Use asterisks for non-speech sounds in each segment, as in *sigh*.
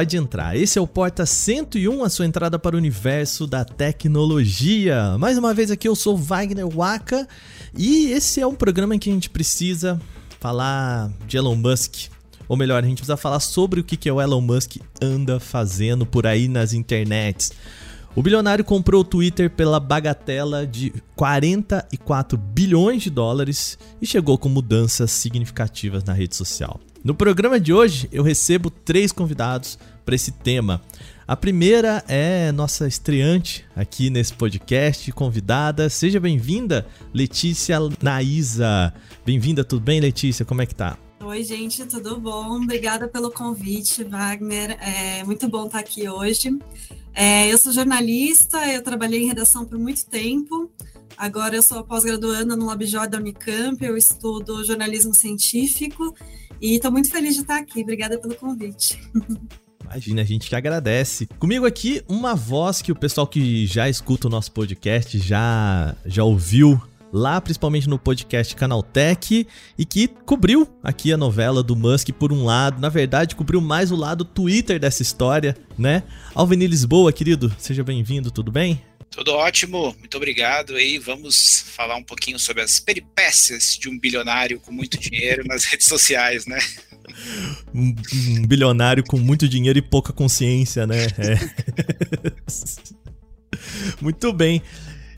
Pode entrar. Esse é o Porta 101, a sua entrada para o universo da tecnologia. Mais uma vez aqui eu sou Wagner Waka e esse é um programa em que a gente precisa falar de Elon Musk. Ou melhor, a gente precisa falar sobre o que, que o Elon Musk anda fazendo por aí nas internets. O bilionário comprou o Twitter pela bagatela de 44 bilhões de dólares e chegou com mudanças significativas na rede social. No programa de hoje, eu recebo três convidados para esse tema. A primeira é nossa estreante aqui nesse podcast, convidada. Seja bem-vinda, Letícia Naísa. Bem-vinda, tudo bem, Letícia? Como é que tá? Oi, gente, tudo bom? Obrigada pelo convite, Wagner. É muito bom estar aqui hoje. É, eu sou jornalista, eu trabalhei em redação por muito tempo. Agora eu sou pós-graduanda no LabJOY da Unicamp, eu estudo jornalismo científico e estou muito feliz de estar aqui. Obrigada pelo convite. *laughs* Imagina, a gente que agradece. Comigo aqui, uma voz que o pessoal que já escuta o nosso podcast já, já ouviu lá principalmente no podcast Canaltech e que cobriu aqui a novela do Musk por um lado, na verdade cobriu mais o lado Twitter dessa história, né? Alveni Lisboa, querido, seja bem-vindo, tudo bem? Tudo ótimo, muito obrigado. E vamos falar um pouquinho sobre as peripécias de um bilionário com muito dinheiro nas redes sociais, né? Um, bilionário com muito dinheiro e pouca consciência, né? É. *laughs* muito bem.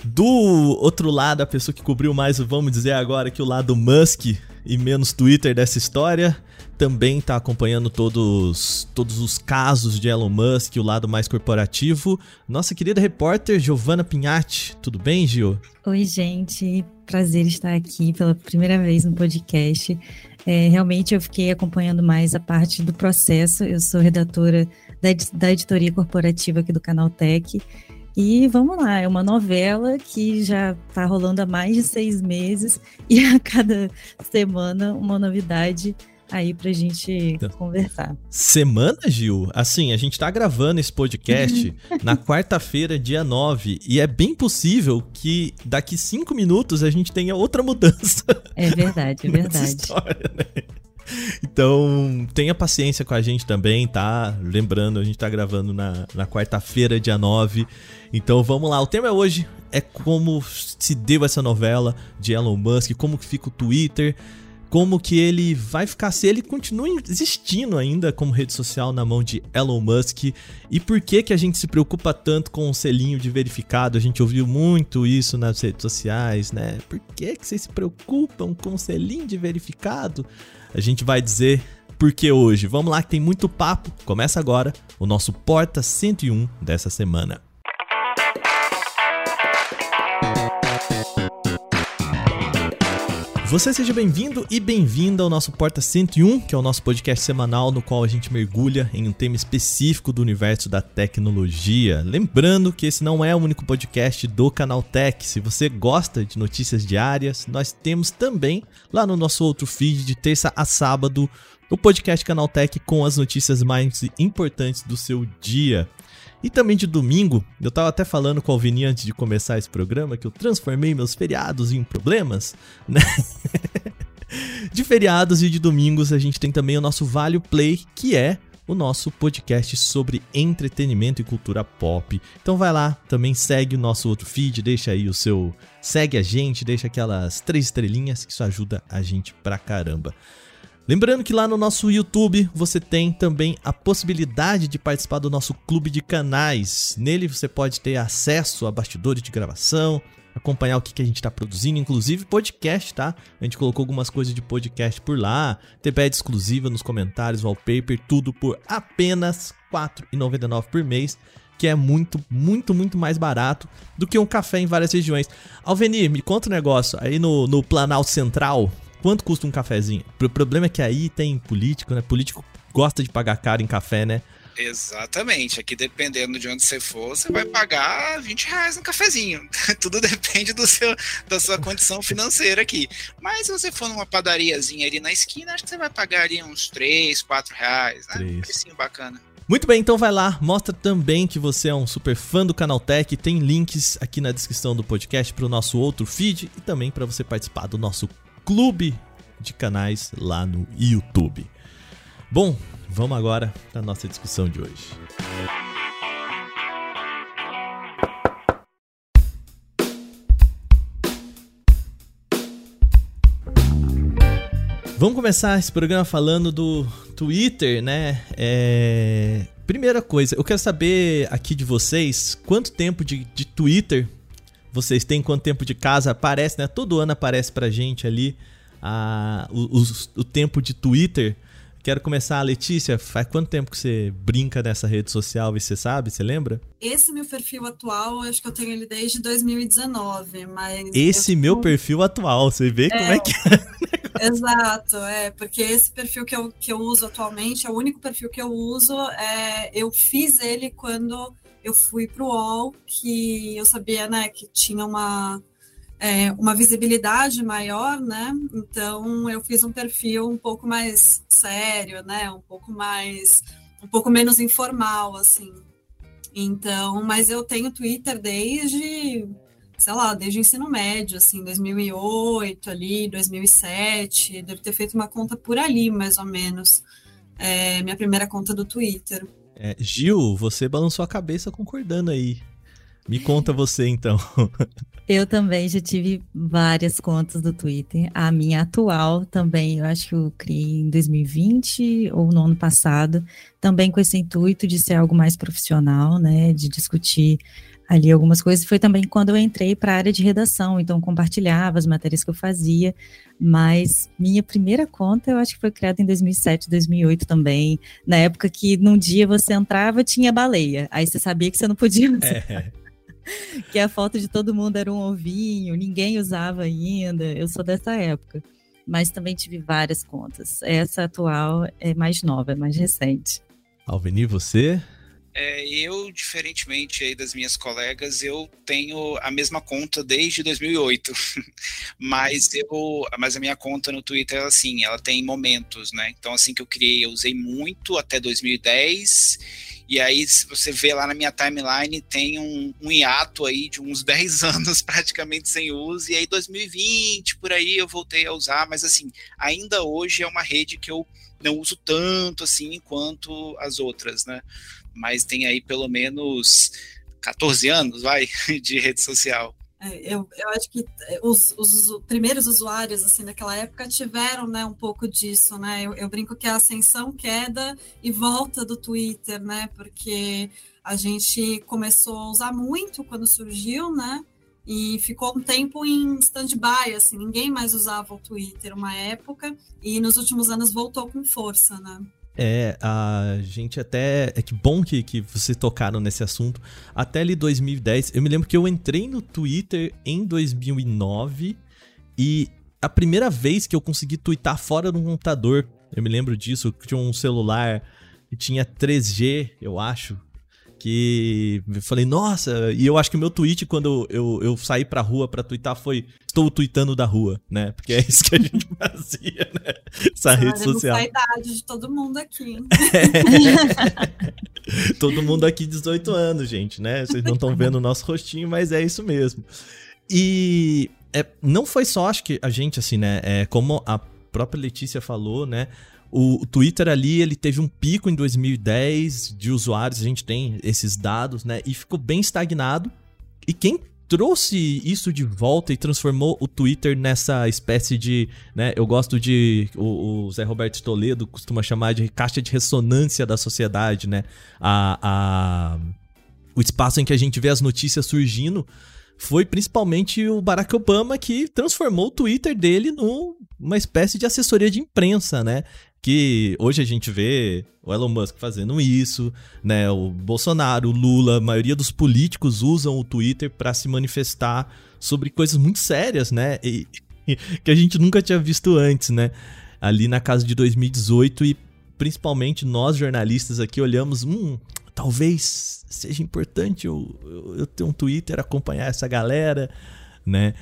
Do outro lado, a pessoa que cobriu mais, vamos dizer agora, que o lado Musk e menos Twitter dessa história, também está acompanhando todos, todos os casos de Elon Musk, o lado mais corporativo. Nossa querida repórter Giovana Pinhatti. Tudo bem, Gio? Oi, gente. Prazer estar aqui pela primeira vez no podcast. É, realmente eu fiquei acompanhando mais a parte do processo. Eu sou redatora da, da editoria corporativa aqui do Canal Tech. E vamos lá, é uma novela que já está rolando há mais de seis meses e a cada semana uma novidade aí pra gente então, conversar. Semana, Gil? Assim, a gente tá gravando esse podcast *laughs* na quarta-feira, dia 9, e é bem possível que daqui cinco minutos a gente tenha outra mudança. É verdade, é *laughs* verdade. História, né? Então, tenha paciência com a gente também, tá? Lembrando, a gente tá gravando na, na quarta-feira, dia 9. Então vamos lá, o tema hoje é como se deu essa novela de Elon Musk, como que fica o Twitter, como que ele vai ficar se ele continua existindo ainda como rede social na mão de Elon Musk e por que que a gente se preocupa tanto com o selinho de verificado? A gente ouviu muito isso nas redes sociais, né? Por que que vocês se preocupam com o selinho de verificado? A gente vai dizer por que hoje. Vamos lá que tem muito papo. Começa agora o nosso Porta 101 dessa semana. Você seja bem-vindo e bem-vinda ao nosso Porta 101, que é o nosso podcast semanal no qual a gente mergulha em um tema específico do universo da tecnologia. Lembrando que esse não é o único podcast do Canal Tech. Se você gosta de notícias diárias, nós temos também lá no nosso outro feed de terça a sábado o podcast Canal Tech com as notícias mais importantes do seu dia. E também de domingo, eu tava até falando com o Alvini antes de começar esse programa que eu transformei meus feriados em problemas, né? *laughs* de feriados e de domingos a gente tem também o nosso Vale Play, que é o nosso podcast sobre entretenimento e cultura pop. Então vai lá, também segue o nosso outro feed, deixa aí o seu. Segue a gente, deixa aquelas três estrelinhas, que isso ajuda a gente pra caramba. Lembrando que lá no nosso YouTube você tem também a possibilidade de participar do nosso clube de canais. Nele você pode ter acesso a bastidores de gravação, acompanhar o que, a gente está produzindo, inclusive podcast, tá? A gente colocou algumas coisas de podcast por lá, bad exclusiva nos comentários, wallpaper, tudo por apenas R$ 4,99 por mês que é muito, muito, muito mais barato do que um café em várias regiões. Alvenir, me conta um negócio. Aí no, no Planalto Central, Quanto custa um cafezinho? O problema é que aí tem político, né? Político gosta de pagar caro em café, né? Exatamente. Aqui, dependendo de onde você for, você vai pagar 20 reais no cafezinho. *laughs* Tudo depende do seu, da sua condição financeira aqui. Mas se você for numa padariazinha ali na esquina, acho que você vai pagar ali uns 3, 4 reais, né? 3. Um precinho bacana. Muito bem, então vai lá, mostra também que você é um super fã do Canaltech, tem links aqui na descrição do podcast para o nosso outro feed e também para você participar do nosso clube de canais lá no YouTube. Bom, vamos agora para nossa discussão de hoje. Vamos começar esse programa falando do Twitter, né? É... Primeira coisa, eu quero saber aqui de vocês quanto tempo de, de Twitter vocês têm, quanto tempo de casa aparece, né? Todo ano aparece pra gente ali a, o, o, o tempo de Twitter. Quero começar, Letícia. Faz quanto tempo que você brinca nessa rede social? Você sabe? Você lembra? Esse meu perfil atual, acho que eu tenho ele desde 2019, mas. Esse eu... meu perfil atual, você vê é, como é que é. *laughs* Exato, é, porque esse perfil que eu, que eu uso atualmente é o único perfil que eu uso. É, eu fiz ele quando eu fui para o UOL, que eu sabia né, que tinha uma, é, uma visibilidade maior, né? Então eu fiz um perfil um pouco mais sério, né? Um pouco mais, um pouco menos informal, assim. Então, mas eu tenho Twitter desde sei lá, desde o ensino médio, assim, 2008 ali, 2007, devo ter feito uma conta por ali, mais ou menos, é, minha primeira conta do Twitter. É, Gil, você balançou a cabeça concordando aí. Me conta você, então. *laughs* Eu também já tive várias contas do Twitter. A minha atual também, eu acho que eu criei em 2020 ou no ano passado, também com esse intuito de ser algo mais profissional, né, de discutir ali algumas coisas. Foi também quando eu entrei para a área de redação, então compartilhava as matérias que eu fazia, mas minha primeira conta eu acho que foi criada em 2007, 2008 também, na época que num dia você entrava tinha baleia, aí você sabia que você não podia *laughs* usar. É. que a foto de todo mundo era um ovinho, ninguém usava ainda, eu sou dessa época. Mas também tive várias contas. Essa atual é mais nova, é mais recente. Alveni, você? É, eu, diferentemente aí das minhas colegas, eu tenho a mesma conta desde 2008, *laughs* mas eu, mas a minha conta no Twitter, assim, ela tem momentos, né? Então, assim que eu criei, eu usei muito até 2010, e aí se você vê lá na minha timeline, tem um, um hiato aí de uns *laughs* 10 anos praticamente sem uso, e aí 2020, por aí eu voltei a usar, mas assim, ainda hoje é uma rede que eu não uso tanto assim quanto as outras, né? Mas tem aí pelo menos 14 anos, vai, *laughs* de rede social. É, eu, eu acho que é, os, os, primeiros usuários assim daquela época tiveram né, um pouco disso, né? Eu, eu, brinco que é a ascensão, queda e volta do Twitter, né? Porque a gente começou a usar muito quando surgiu, né? E ficou um tempo em stand-by, assim, ninguém mais usava o Twitter uma época, e nos últimos anos voltou com força, né? É, a gente até. É que bom que, que vocês tocaram nesse assunto. Até ali 2010, eu me lembro que eu entrei no Twitter em 2009 e a primeira vez que eu consegui twittar fora do computador, eu me lembro disso, tinha um celular que tinha 3G, eu acho que eu falei, nossa, e eu acho que o meu tweet quando eu, eu, eu saí pra rua pra twittar foi estou tweetando da rua, né? Porque é *laughs* isso que a gente fazia, né? Essa rede social. a idade de todo mundo aqui. É. *laughs* todo mundo aqui 18 anos, gente, né? Vocês não estão vendo o nosso rostinho, mas é isso mesmo. E é, não foi só, acho que a gente, assim, né? É, como a própria Letícia falou, né? O, Twitter ali, ele teve um pico em 2010 de usuários, a gente tem esses dados, né? E ficou bem estagnado. E quem trouxe isso de volta e transformou o Twitter nessa espécie de, né, eu gosto de o, o, Zé Roberto Toledo costuma chamar de caixa de ressonância da sociedade, né? A, a o espaço em que a gente vê as notícias surgindo foi principalmente o Barack Obama que transformou o Twitter dele numa espécie de assessoria de imprensa, né? que hoje a gente vê o Elon Musk fazendo isso, né? O Bolsonaro, o Lula, a maioria dos políticos usam o Twitter para se manifestar sobre coisas muito sérias, né? E, que a gente nunca tinha visto antes, né? Ali na casa de 2018 e principalmente nós jornalistas aqui olhamos, hum, talvez seja importante eu, eu, eu ter um Twitter, acompanhar essa galera, né?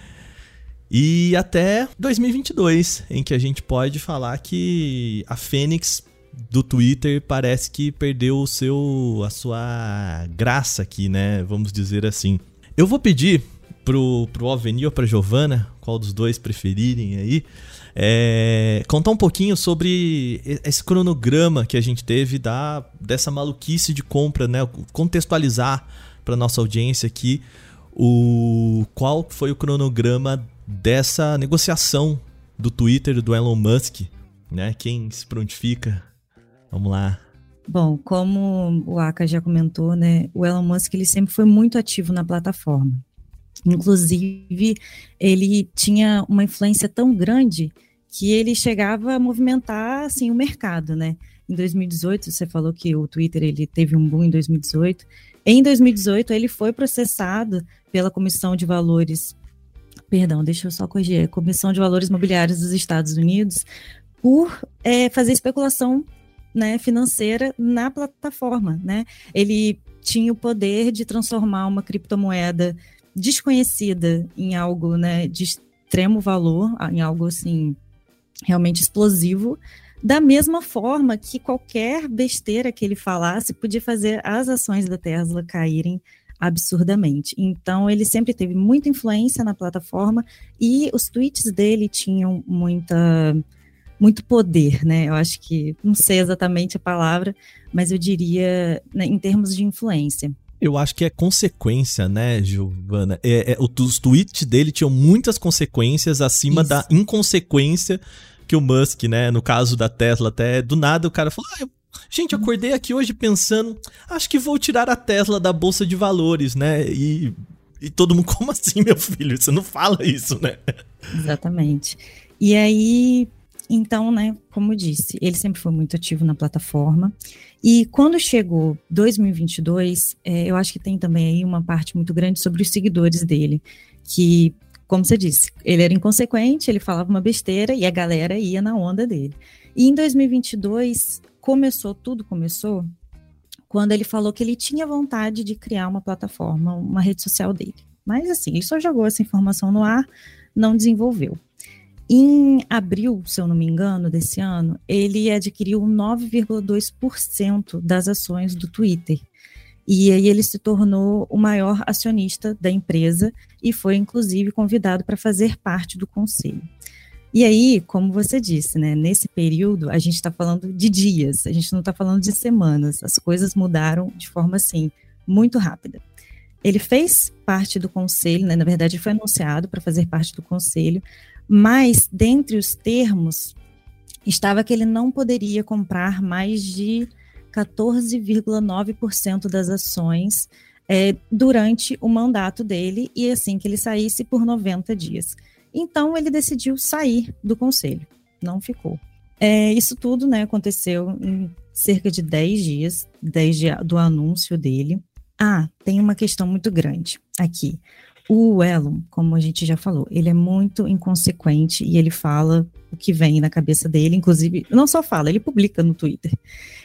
E até 2022, em que a gente pode falar que a Fênix do Twitter parece que perdeu o seu a sua graça aqui, né? Vamos dizer assim. Eu vou pedir pro, pro Alveni ou pra Giovana, qual dos dois preferirem aí, é, contar um pouquinho sobre esse cronograma que a gente teve da, dessa maluquice de compra, né? Contextualizar para nossa audiência aqui o qual foi o cronograma dessa negociação do Twitter do Elon Musk, né? Quem se prontifica? Vamos lá. Bom, como o Aka já comentou, né, o Elon Musk ele sempre foi muito ativo na plataforma. Inclusive, ele tinha uma influência tão grande que ele chegava a movimentar assim o mercado, né? Em 2018, você falou que o Twitter ele teve um boom em 2018. Em 2018, ele foi processado pela Comissão de Valores, perdão, deixa eu só corrigir, Comissão de Valores Mobiliários dos Estados Unidos, por é, fazer especulação né, financeira na plataforma, né? Ele tinha o poder de transformar uma criptomoeda desconhecida em algo, né, de extremo valor, em algo assim realmente explosivo, da mesma forma que qualquer besteira que ele falasse podia fazer as ações da Tesla caírem absurdamente. Então, ele sempre teve muita influência na plataforma e os tweets dele tinham muita muito poder, né? Eu acho que não sei exatamente a palavra, mas eu diria né, em termos de influência. Eu acho que é consequência, né, Giovana? É, é, os tweets dele tinham muitas consequências acima Isso. da inconsequência que o Musk, né, no caso da Tesla, até do nada o cara falou: ah, eu, gente, acordei aqui hoje pensando, acho que vou tirar a Tesla da bolsa de valores, né? E, e todo mundo, *laughs* como assim, meu filho? Você não fala isso, né? Exatamente. E aí, então, né, como disse, ele sempre foi muito ativo na plataforma. E quando chegou 2022, é, eu acho que tem também aí uma parte muito grande sobre os seguidores dele, que como você disse, ele era inconsequente, ele falava uma besteira e a galera ia na onda dele. E em 2022 começou, tudo começou quando ele falou que ele tinha vontade de criar uma plataforma, uma rede social dele. Mas assim, ele só jogou essa informação no ar, não desenvolveu. Em abril, se eu não me engano, desse ano, ele adquiriu 9,2% das ações do Twitter. E aí ele se tornou o maior acionista da empresa e foi inclusive convidado para fazer parte do conselho. E aí, como você disse, né, nesse período a gente está falando de dias, a gente não está falando de semanas. As coisas mudaram de forma assim muito rápida. Ele fez parte do conselho, né, na verdade foi anunciado para fazer parte do conselho, mas dentre os termos estava que ele não poderia comprar mais de 14,9% das ações é, durante o mandato dele e assim que ele saísse por 90 dias. Então ele decidiu sair do conselho, não ficou. É, isso tudo né, aconteceu em cerca de 10 dias desde do anúncio dele. Ah, tem uma questão muito grande aqui. O Elon, como a gente já falou, ele é muito inconsequente e ele fala o que vem na cabeça dele, inclusive, não só fala, ele publica no Twitter.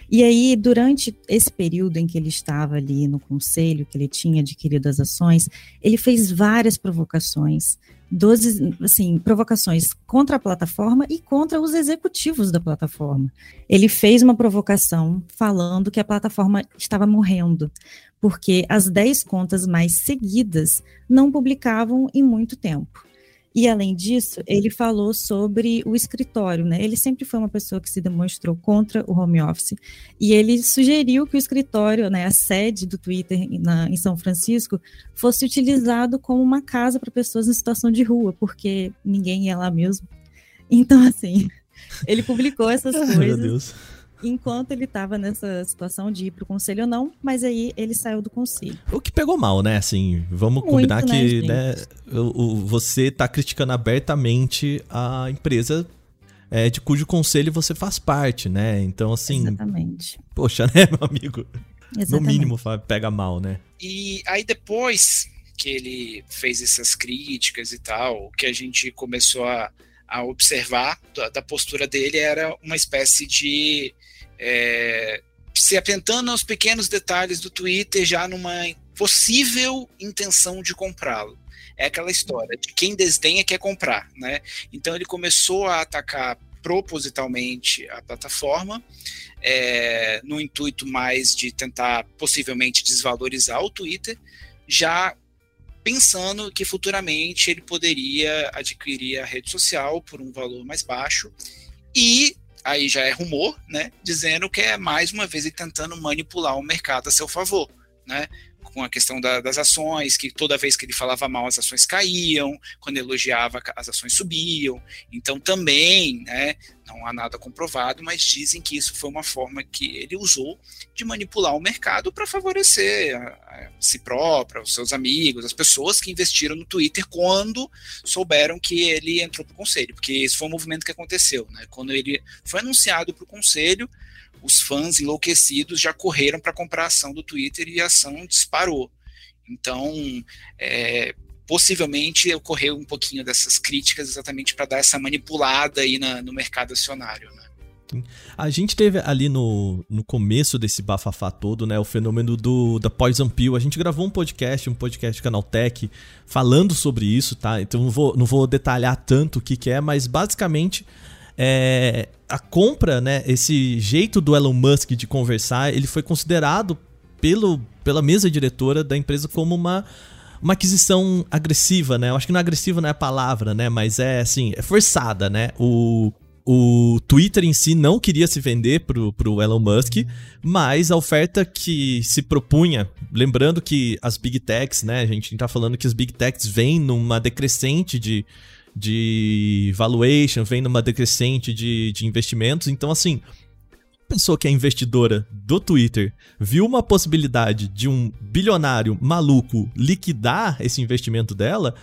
E aí, durante esse período em que ele estava ali no conselho, que ele tinha adquirido as ações, ele fez várias provocações, 12, assim, provocações contra a plataforma e contra os executivos da plataforma. Ele fez uma provocação falando que a plataforma estava morrendo, porque as 10 contas mais seguidas não publicavam em muito tempo. E além disso, ele falou sobre o escritório, né? Ele sempre foi uma pessoa que se demonstrou contra o home office e ele sugeriu que o escritório, né, a sede do Twitter na, em São Francisco, fosse utilizado como uma casa para pessoas em situação de rua, porque ninguém ia lá mesmo. Então, assim, *laughs* ele publicou essas coisas. Meu Deus enquanto ele estava nessa situação de ir para o conselho ou não, mas aí ele saiu do conselho. O que pegou mal, né? Assim, vamos Muito, combinar né, que né, o, o, você está criticando abertamente a empresa é, de cujo conselho você faz parte, né? Então, assim. Exatamente. Poxa, *laughs* né, meu amigo? Exatamente. No mínimo pega mal, né? E aí depois que ele fez essas críticas e tal, que a gente começou a, a observar da, da postura dele era uma espécie de é, se atentando aos pequenos detalhes do Twitter já numa possível intenção de comprá-lo. É aquela história de quem desdenha quer comprar, né? Então ele começou a atacar propositalmente a plataforma, é, no intuito mais de tentar possivelmente desvalorizar o Twitter, já pensando que futuramente ele poderia adquirir a rede social por um valor mais baixo e aí já é rumor, né, dizendo que é mais uma vez tentando manipular o mercado a seu favor, né, com a questão da, das ações, que toda vez que ele falava mal, as ações caíam, quando elogiava, as ações subiam. Então, também, né, não há nada comprovado, mas dizem que isso foi uma forma que ele usou de manipular o mercado para favorecer a, a si próprio, os seus amigos, as pessoas que investiram no Twitter quando souberam que ele entrou para o conselho, porque esse foi um movimento que aconteceu. Né? Quando ele foi anunciado para o conselho, os fãs enlouquecidos já correram para comprar a ação do Twitter e a ação disparou. Então, é, possivelmente ocorreu um pouquinho dessas críticas exatamente para dar essa manipulada aí na, no mercado acionário. Né? A gente teve ali no, no começo desse bafafá todo, né, o fenômeno do da Poison Pill. A gente gravou um podcast, um podcast do Canal Tech, falando sobre isso, tá? Então não vou, não vou detalhar tanto o que, que é, mas basicamente é, a compra, né, esse jeito do Elon Musk de conversar, ele foi considerado pelo, pela mesa diretora da empresa como uma, uma aquisição agressiva, né? Eu acho que não é agressiva não é a palavra, né? Mas é assim, é forçada, né? O, o Twitter em si não queria se vender pro, pro Elon Musk, mas a oferta que se propunha, lembrando que as Big Techs, né? A gente tá falando que as Big Techs vêm numa decrescente de de valuation, vem numa decrescente de, de investimentos. Então, assim, a pessoa que é investidora do Twitter viu uma possibilidade de um bilionário maluco liquidar esse investimento dela,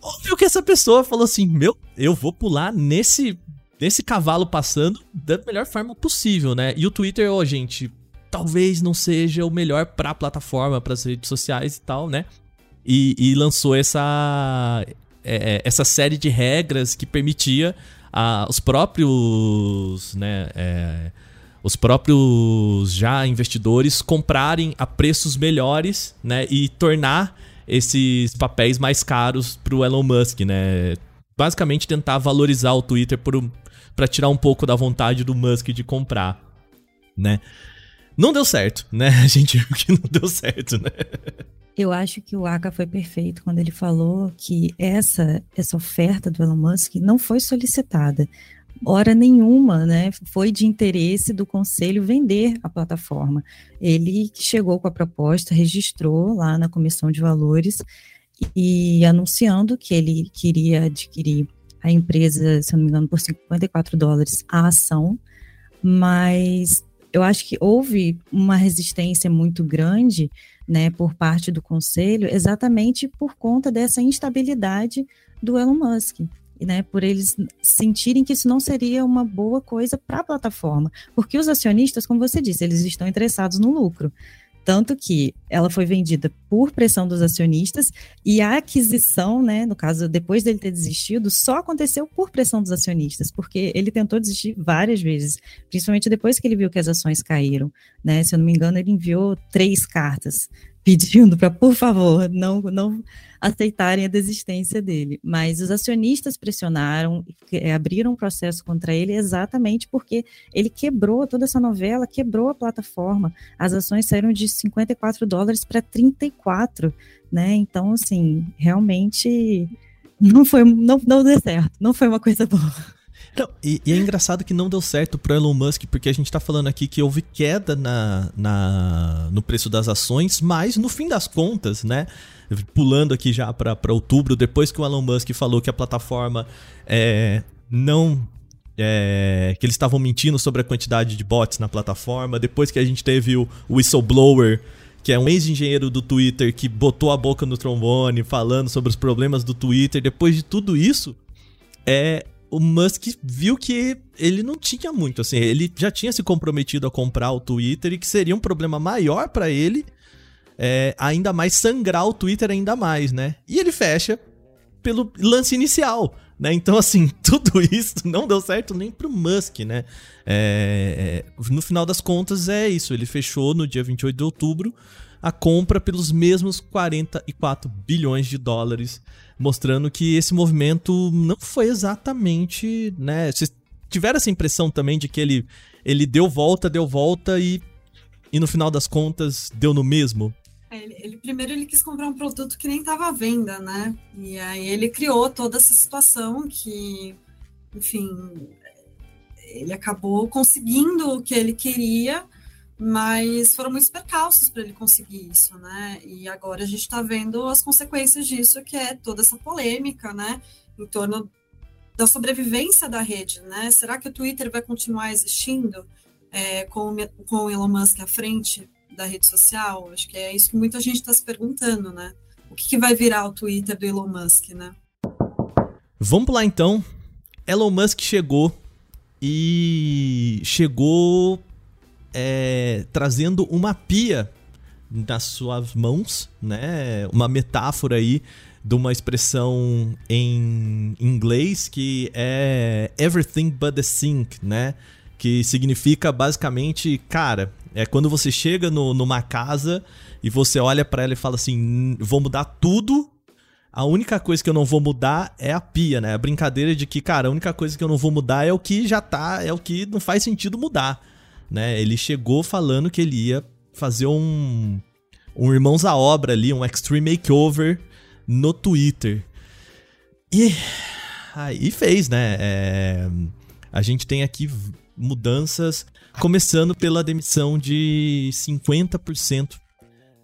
óbvio que essa pessoa falou assim: Meu, eu vou pular nesse, nesse cavalo passando da melhor forma possível, né? E o Twitter, ó, oh, gente, talvez não seja o melhor para a plataforma, para as redes sociais e tal, né? E, e, lançou essa é, é, essa série de regras que permitia a, os próprios, né, é, os próprios já investidores comprarem a preços melhores, né, e tornar esses papéis mais caros para o Elon Musk, né? Basicamente tentar valorizar o Twitter para tirar um pouco da vontade do Musk de comprar, né? Não deu certo, né? *laughs* A gente viu que não deu certo, né? Eu acho que o Aka foi perfeito quando ele falou que essa, essa oferta do Elon Musk não foi solicitada. Hora nenhuma, né? Foi de interesse do conselho vender a plataforma. Ele chegou com a proposta, registrou lá na comissão de valores e anunciando que ele queria adquirir a empresa, se não me engano, por 54 dólares a ação, mas eu acho que houve uma resistência muito grande né, por parte do conselho, exatamente por conta dessa instabilidade do Elon Musk. Né, por eles sentirem que isso não seria uma boa coisa para a plataforma, porque os acionistas, como você disse, eles estão interessados no lucro. Tanto que ela foi vendida por pressão dos acionistas e a aquisição, né, no caso, depois dele ter desistido, só aconteceu por pressão dos acionistas, porque ele tentou desistir várias vezes, principalmente depois que ele viu que as ações caíram. Né? Se eu não me engano, ele enviou três cartas pedindo para, por favor, não, não aceitarem a desistência dele. Mas os acionistas pressionaram, abriram um processo contra ele exatamente porque ele quebrou toda essa novela, quebrou a plataforma. As ações saíram de 54 dólares para 34, né? Então, assim, realmente não foi, não, não deu certo, não foi uma coisa boa. Não, e, e, é engraçado que não deu certo pro Elon Musk, porque a gente tá falando aqui que houve queda na, na, no preço das ações, mas no fim das contas, né? Pulando aqui já para outubro, depois que o Elon Musk falou que a plataforma é, não. É, que eles estavam mentindo sobre a quantidade de bots na plataforma, depois que a gente teve o whistleblower que é um ex-engenheiro do Twitter que botou a boca no trombone falando sobre os problemas do Twitter. Depois de tudo isso, é, o Musk viu que ele não tinha muito, assim, ele já tinha se comprometido a comprar o Twitter e que seria um problema maior para ele, é, ainda mais sangrar o Twitter ainda mais, né? E ele fecha pelo lance inicial, né? Então, assim, *laughs* tudo isso não deu certo nem pro Musk, né? É, é, no final das contas, é isso. Ele fechou no dia 28 de outubro a compra pelos mesmos 44 bilhões de dólares mostrando que esse movimento não foi exatamente, né? Vocês tiveram essa impressão também de que ele, ele deu volta, deu volta e, e no final das contas deu no mesmo? Ele, ele, primeiro ele quis comprar um produto que nem estava à venda, né? E aí ele criou toda essa situação que, enfim, ele acabou conseguindo o que ele queria, mas foram muitos percalços para ele conseguir isso, né? E agora a gente está vendo as consequências disso, que é toda essa polêmica, né? Em torno da sobrevivência da rede, né? Será que o Twitter vai continuar existindo é, com, com o Elon Musk à frente da rede social? Acho que é isso que muita gente está se perguntando, né? O que, que vai virar o Twitter do Elon Musk, né? Vamos lá então. Elon Musk chegou e chegou é, trazendo uma pia nas suas mãos, né? Uma metáfora aí de uma expressão em inglês que é everything but the sink, né? Que significa basicamente, cara, é quando você chega no, numa casa e você olha para ela e fala assim: vou mudar tudo a única coisa que eu não vou mudar é a pia, né? A brincadeira de que, cara, a única coisa que eu não vou mudar é o que já tá, é o que não faz sentido mudar, né? Ele chegou falando que ele ia fazer um um Irmãos à Obra ali, um Extreme Makeover no Twitter. E aí fez, né? É, a gente tem aqui mudanças, começando pela demissão de 50%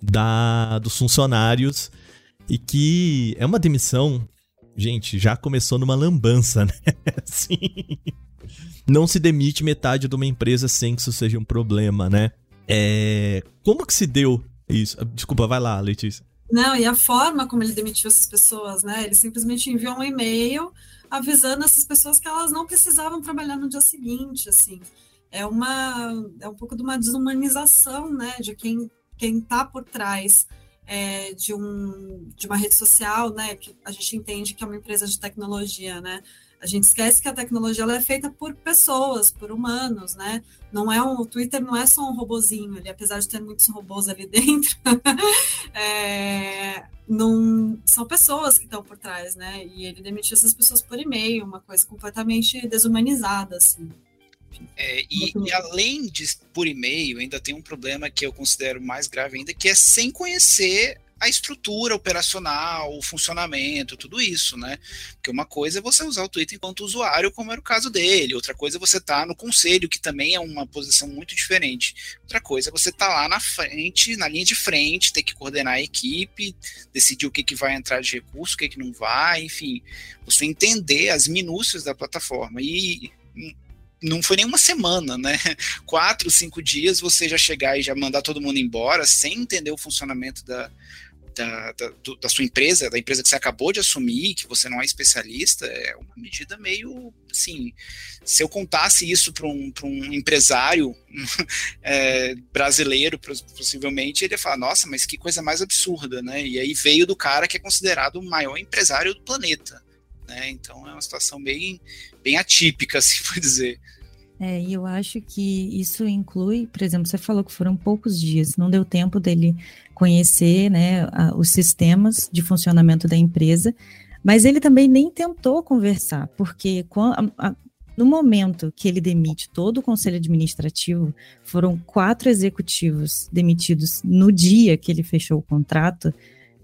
da, dos funcionários e que é uma demissão, gente, já começou numa lambança, né? *laughs* Sim. Não se demite metade de uma empresa sem que isso seja um problema, né? É... Como que se deu isso? Desculpa, vai lá, Letícia. Não, e a forma como ele demitiu essas pessoas, né? Ele simplesmente enviou um e-mail avisando essas pessoas que elas não precisavam trabalhar no dia seguinte, assim. É uma é um pouco de uma desumanização, né, de quem quem tá por trás é, de, um, de uma rede social, né, que a gente entende que é uma empresa de tecnologia, né? A gente esquece que a tecnologia ela é feita por pessoas, por humanos, né? Não é um, o Twitter não é só um robozinho, ele, apesar de ter muitos robôs ali *laughs* dentro, é, não, são pessoas que estão por trás, né? E ele demitiu essas pessoas por e-mail, uma coisa completamente desumanizada, assim. É, e, e, além de por e-mail, ainda tem um problema que eu considero mais grave ainda, que é sem conhecer a estrutura operacional, o funcionamento, tudo isso, né? Porque uma coisa é você usar o Twitter enquanto usuário, como era o caso dele, outra coisa é você estar tá no conselho, que também é uma posição muito diferente. Outra coisa é você estar tá lá na frente, na linha de frente, ter que coordenar a equipe, decidir o que, que vai entrar de recurso, o que, que não vai, enfim, você entender as minúcias da plataforma. E não foi nem uma semana, né? *laughs* Quatro, cinco dias você já chegar e já mandar todo mundo embora sem entender o funcionamento da, da, da, da, sua empresa, da empresa que você acabou de assumir, que você não é especialista, é uma medida meio assim. Se eu contasse isso para um, um empresário *laughs* é, brasileiro, possivelmente, ele ia falar: nossa, mas que coisa mais absurda, né? E aí veio do cara que é considerado o maior empresário do planeta. Né? Então é uma situação bem, bem atípica, *laughs* assim por dizer. É, e eu acho que isso inclui, por exemplo, você falou que foram poucos dias, não deu tempo dele conhecer né, a, os sistemas de funcionamento da empresa, mas ele também nem tentou conversar, porque a, a, no momento que ele demite todo o conselho administrativo, foram quatro executivos demitidos no dia que ele fechou o contrato,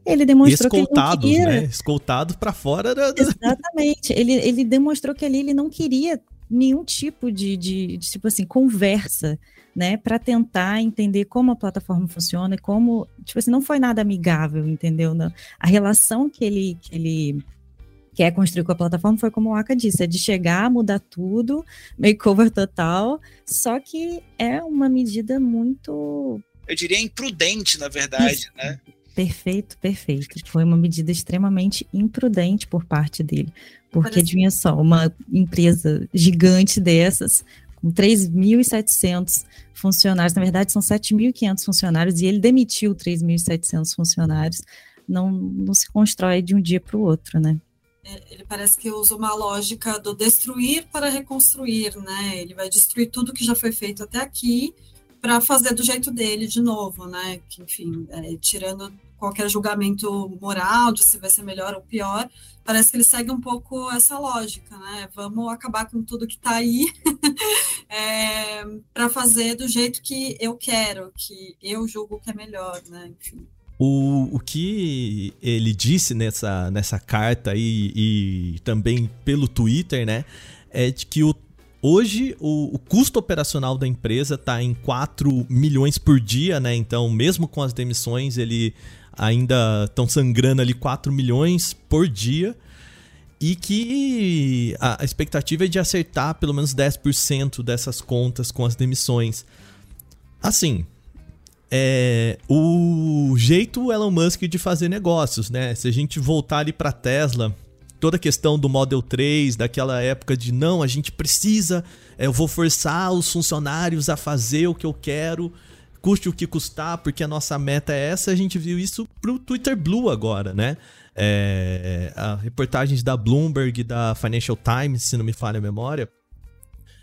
ele demonstrou que ele não queria... né? Escoltados para fora da... Exatamente. Ele, ele demonstrou que ali ele não queria nenhum tipo de, de, de tipo assim, conversa, né, para tentar entender como a plataforma funciona e como, tipo assim, não foi nada amigável, entendeu? Não. A relação que ele, que ele quer construir com a plataforma foi como o Aka disse, é de chegar, mudar tudo, makeover total, só que é uma medida muito... Eu diria imprudente, na verdade, Isso. né? Perfeito, perfeito. Foi uma medida extremamente imprudente por parte dele. Porque, adivinha só, uma empresa gigante dessas, com 3.700 funcionários, na verdade são 7.500 funcionários, e ele demitiu 3.700 funcionários, não, não se constrói de um dia para o outro, né? É, ele parece que usa uma lógica do destruir para reconstruir, né? Ele vai destruir tudo que já foi feito até aqui para fazer do jeito dele de novo, né? Que, enfim, é, tirando qualquer julgamento moral de se vai ser melhor ou pior, parece que ele segue um pouco essa lógica, né? Vamos acabar com tudo que está aí *laughs* é, para fazer do jeito que eu quero, que eu julgo que é melhor, né? Enfim. O, o que ele disse nessa, nessa carta e, e também pelo Twitter, né? É de que o, hoje o, o custo operacional da empresa está em 4 milhões por dia, né? Então, mesmo com as demissões, ele ainda estão sangrando ali 4 milhões por dia. E que a, expectativa é de acertar pelo menos 10% dessas contas com as demissões. Assim, é o jeito Elon Musk de fazer negócios, né? Se a gente voltar ali para Tesla, toda a questão do Model 3, daquela época de não, a gente precisa, é, eu vou forçar os funcionários a fazer o que eu quero, custe o que custar, porque a nossa meta é essa, a gente viu isso pro Twitter Blue agora, né? É, a reportagens da Bloomberg e da Financial Times, se não me falha a memória,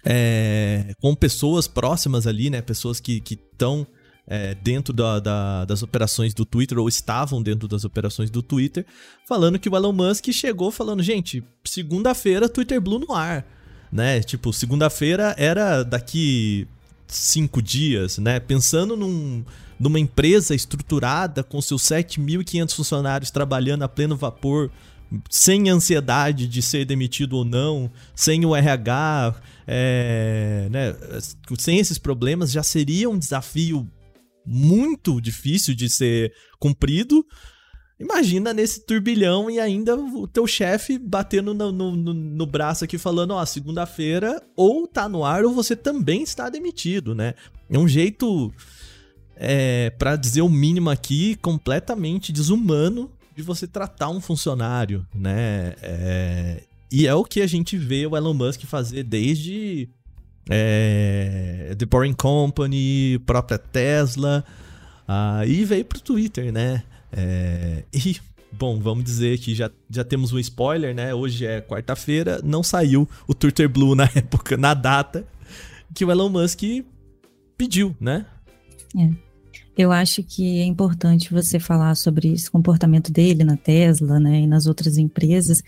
é, com pessoas próximas ali, né? Pessoas que estão é, dentro da, da, das operações do Twitter, ou estavam dentro das operações do Twitter, falando que o Elon Musk chegou falando, gente, segunda-feira Twitter Blue no ar. Né? Tipo, segunda-feira era daqui cinco dias, né? Pensando num, numa empresa estruturada com seus 7.500 funcionários trabalhando a pleno vapor, sem ansiedade de ser demitido ou não, sem o RH, é, né, sem esses problemas, já seria um desafio muito difícil de ser cumprido. Imagina nesse turbilhão e ainda o teu chefe batendo no, no, no, no, braço aqui falando, ó, segunda-feira ou tá no ar ou você também está demitido, né? É um jeito, é, para dizer o mínimo aqui, completamente desumano de você tratar um funcionário, né? É, e é o que a gente vê o Elon Musk fazer desde é, The Boring Company, própria Tesla, uh, e veio pro Twitter, né? É, e, bom, vamos dizer que já, já temos um spoiler, né? Hoje é quarta-feira, não saiu o Twitter Blue *laughs* na época, na data que o Elon Musk pediu, né? É. Eu acho que é importante você falar sobre esse comportamento dele na Tesla, né, e nas outras empresas,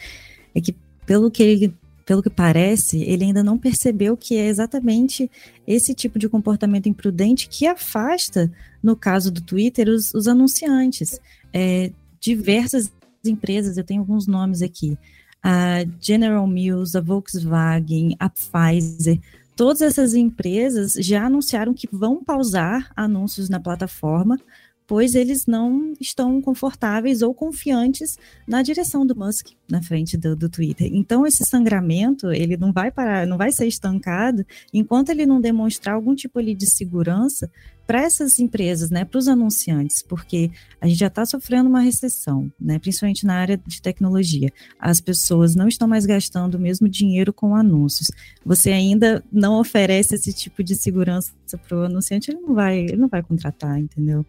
é que pelo que ele pelo que parece, ele ainda não percebeu que é exatamente esse tipo de comportamento imprudente que afasta, no caso do Twitter, os, os anunciantes. É, diversas empresas, eu tenho alguns nomes aqui, a General Mills, a Volkswagen, a Pfizer, todas essas empresas já anunciaram que vão pausar anúncios na plataforma pois eles não estão confortáveis ou confiantes na direção do Musk na frente do, do, Twitter. Então esse sangramento ele não vai parar, não vai ser estancado enquanto ele não demonstrar algum tipo ali de segurança para essas empresas, né, para os anunciantes, porque a gente já está sofrendo uma recessão, né, principalmente na área de tecnologia. As pessoas não estão mais gastando o mesmo dinheiro com anúncios. Você ainda não oferece esse tipo de segurança para o anunciante, ele não vai, ele não vai contratar, entendeu?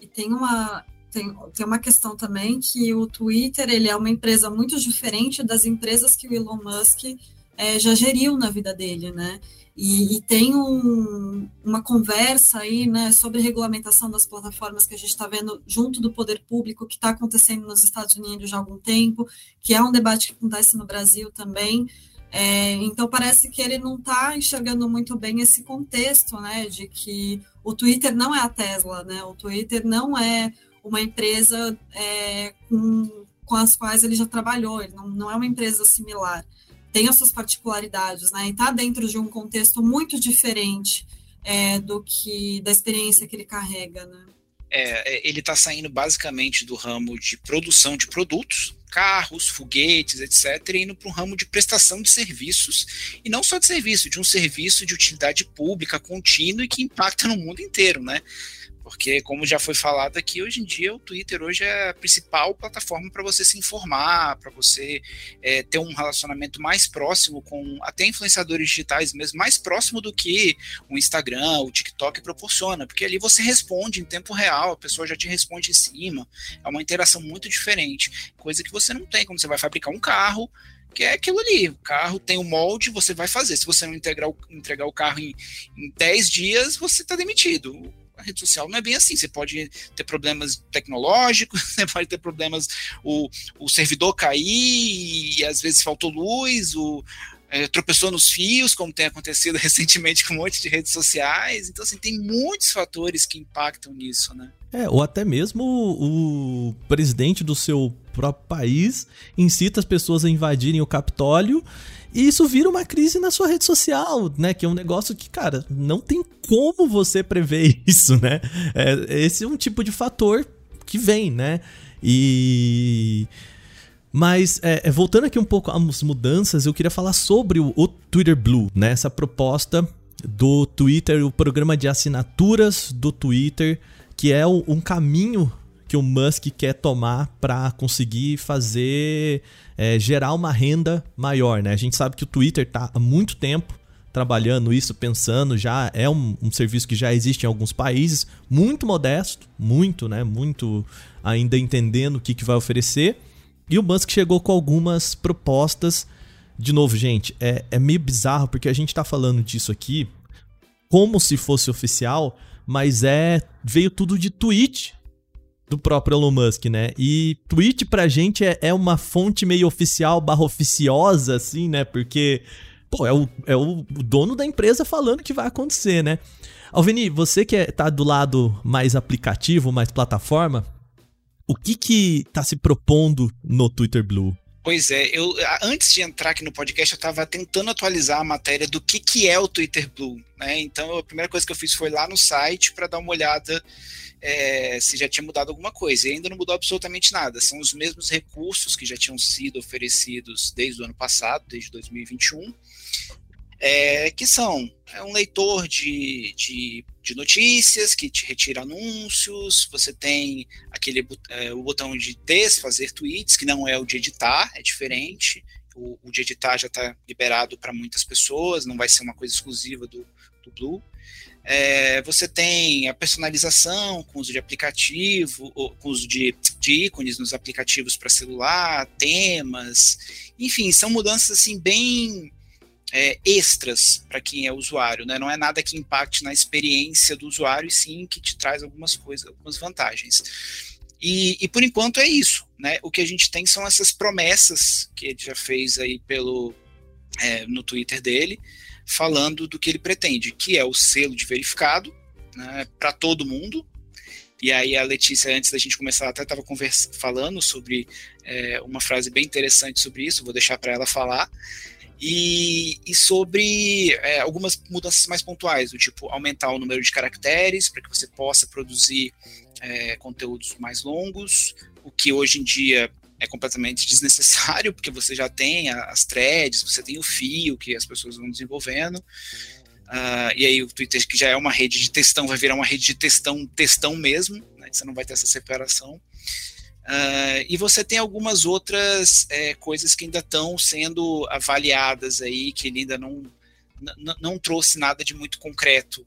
E tem uma, tem, tem uma questão também que o Twitter ele é uma empresa muito diferente das empresas que o Elon Musk é, já geriu na vida dele, né? E, e tem um, uma conversa aí, né, sobre regulamentação das plataformas que a gente está vendo junto do poder público que está acontecendo nos Estados Unidos já há algum tempo, que é um debate que acontece no Brasil também. É, então parece que ele não está enxergando muito bem esse contexto, né, de que o Twitter não é a Tesla, né, o Twitter não é uma empresa é, com, com as quais ele já trabalhou, ele não, não é uma empresa similar, tem as suas particularidades, né, e está dentro de um contexto muito diferente é, do que da experiência que ele carrega, né. É, é ele está saindo basicamente do ramo de produção de produtos, carros, foguetes, etc., indo para um ramo de prestação de serviços, e não só de serviço, de um serviço de utilidade pública contínua e que impacta no mundo inteiro, né? Porque, como já foi falado aqui, hoje em dia o Twitter hoje é a principal plataforma para você se informar, para você é, ter um relacionamento mais próximo com até influenciadores digitais mesmo, mais próximo do que o Instagram, o TikTok proporciona, porque ali você responde em tempo real, a pessoa já te responde em cima, é uma interação muito diferente, coisa que você não tem quando você vai fabricar um carro, que é aquilo ali. O carro tem o um molde, você vai fazer. Se você não entregar o, entregar o carro em, em 10 dias, você está demitido a rede social não é bem assim. Você pode ter problemas tecnológicos, *laughs* você pode ter problemas, o, o servidor cair, e às vezes faltou luz, o, é, tropeçou nos fios, como tem acontecido *laughs* recentemente com um monte de redes sociais. Então, assim, tem muitos fatores que impactam nisso, né? É, ou até mesmo o, o presidente do seu próprio país incita as pessoas a invadirem o Capitólio e isso vira uma crise na sua rede social, né? Que é um negócio que, cara, não tem como você prever *laughs* isso, né? É, esse é um tipo de fator que vem, né? E. Mas, é, é, voltando aqui um pouco às mudanças, eu queria falar sobre o, o Twitter Blue, né? Essa proposta do Twitter, o programa de assinaturas do Twitter, que é um caminho que o Musk quer tomar para conseguir fazer é, gerar uma renda maior, né? A gente sabe que o Twitter está há muito tempo trabalhando isso, pensando, já é um, um, serviço que já existe em alguns países, muito modesto, muito, né? Muito ainda entendendo o que, que vai oferecer. E o Musk chegou com algumas propostas. De novo, gente, é, é meio bizarro porque a gente está falando disso aqui como se fosse oficial, mas é veio tudo de tweet do próprio Elon Musk, né? E tweet pra gente é, é uma fonte meio oficial barra oficiosa, assim, né? Porque, pô, é o, é o dono da empresa falando que vai acontecer, né? Alveni, você que é, tá do lado mais aplicativo, mais plataforma, o que que tá se propondo no Twitter Blue? Pois é, eu antes de entrar aqui no podcast, eu estava tentando atualizar a matéria do que, que é o Twitter Blue, né? Então a primeira coisa que eu fiz foi lá no site para dar uma olhada é, se já tinha mudado alguma coisa. E ainda não mudou absolutamente nada. São os mesmos recursos que já tinham sido oferecidos desde o ano passado, desde 2021. É, que são é um leitor de, de, de, notícias que te retira anúncios, você tem aquele é, o botão de desfazer tweets, que não é o de editar, é diferente. O, o de editar já está liberado para muitas pessoas, não vai ser uma coisa exclusiva do, do Blue. É, você tem a personalização com uso de aplicativo, com uso de, de ícones nos aplicativos para celular, temas, enfim, são mudanças assim bem é, extras para quem é usuário, né? Não é nada que impacte na experiência do usuário, e sim que te traz algumas coisas, algumas vantagens. E, e, por enquanto é isso, né? O que a gente tem são essas promessas que ele já fez aí pelo é, no Twitter dele, falando do que ele pretende, que é o selo de verificado né, para todo mundo. E aí a Letícia, antes da gente começar, até estava falando sobre é, uma frase bem interessante sobre isso, vou deixar para ela falar. E, e sobre é, algumas mudanças mais pontuais, do tipo aumentar o número de caracteres para que você possa produzir é, conteúdos mais longos, o que hoje em dia é completamente *laughs* desnecessário, porque você já tem as threads, você tem o fio que as pessoas vão desenvolvendo. Uh, e aí o Twitter, que já é uma rede de textão, vai virar uma rede de textão, textão mesmo, né, você não vai ter essa separação. Uh, e você tem algumas outras é, coisas que ainda estão sendo avaliadas aí, que ele ainda não, não trouxe nada de muito concreto.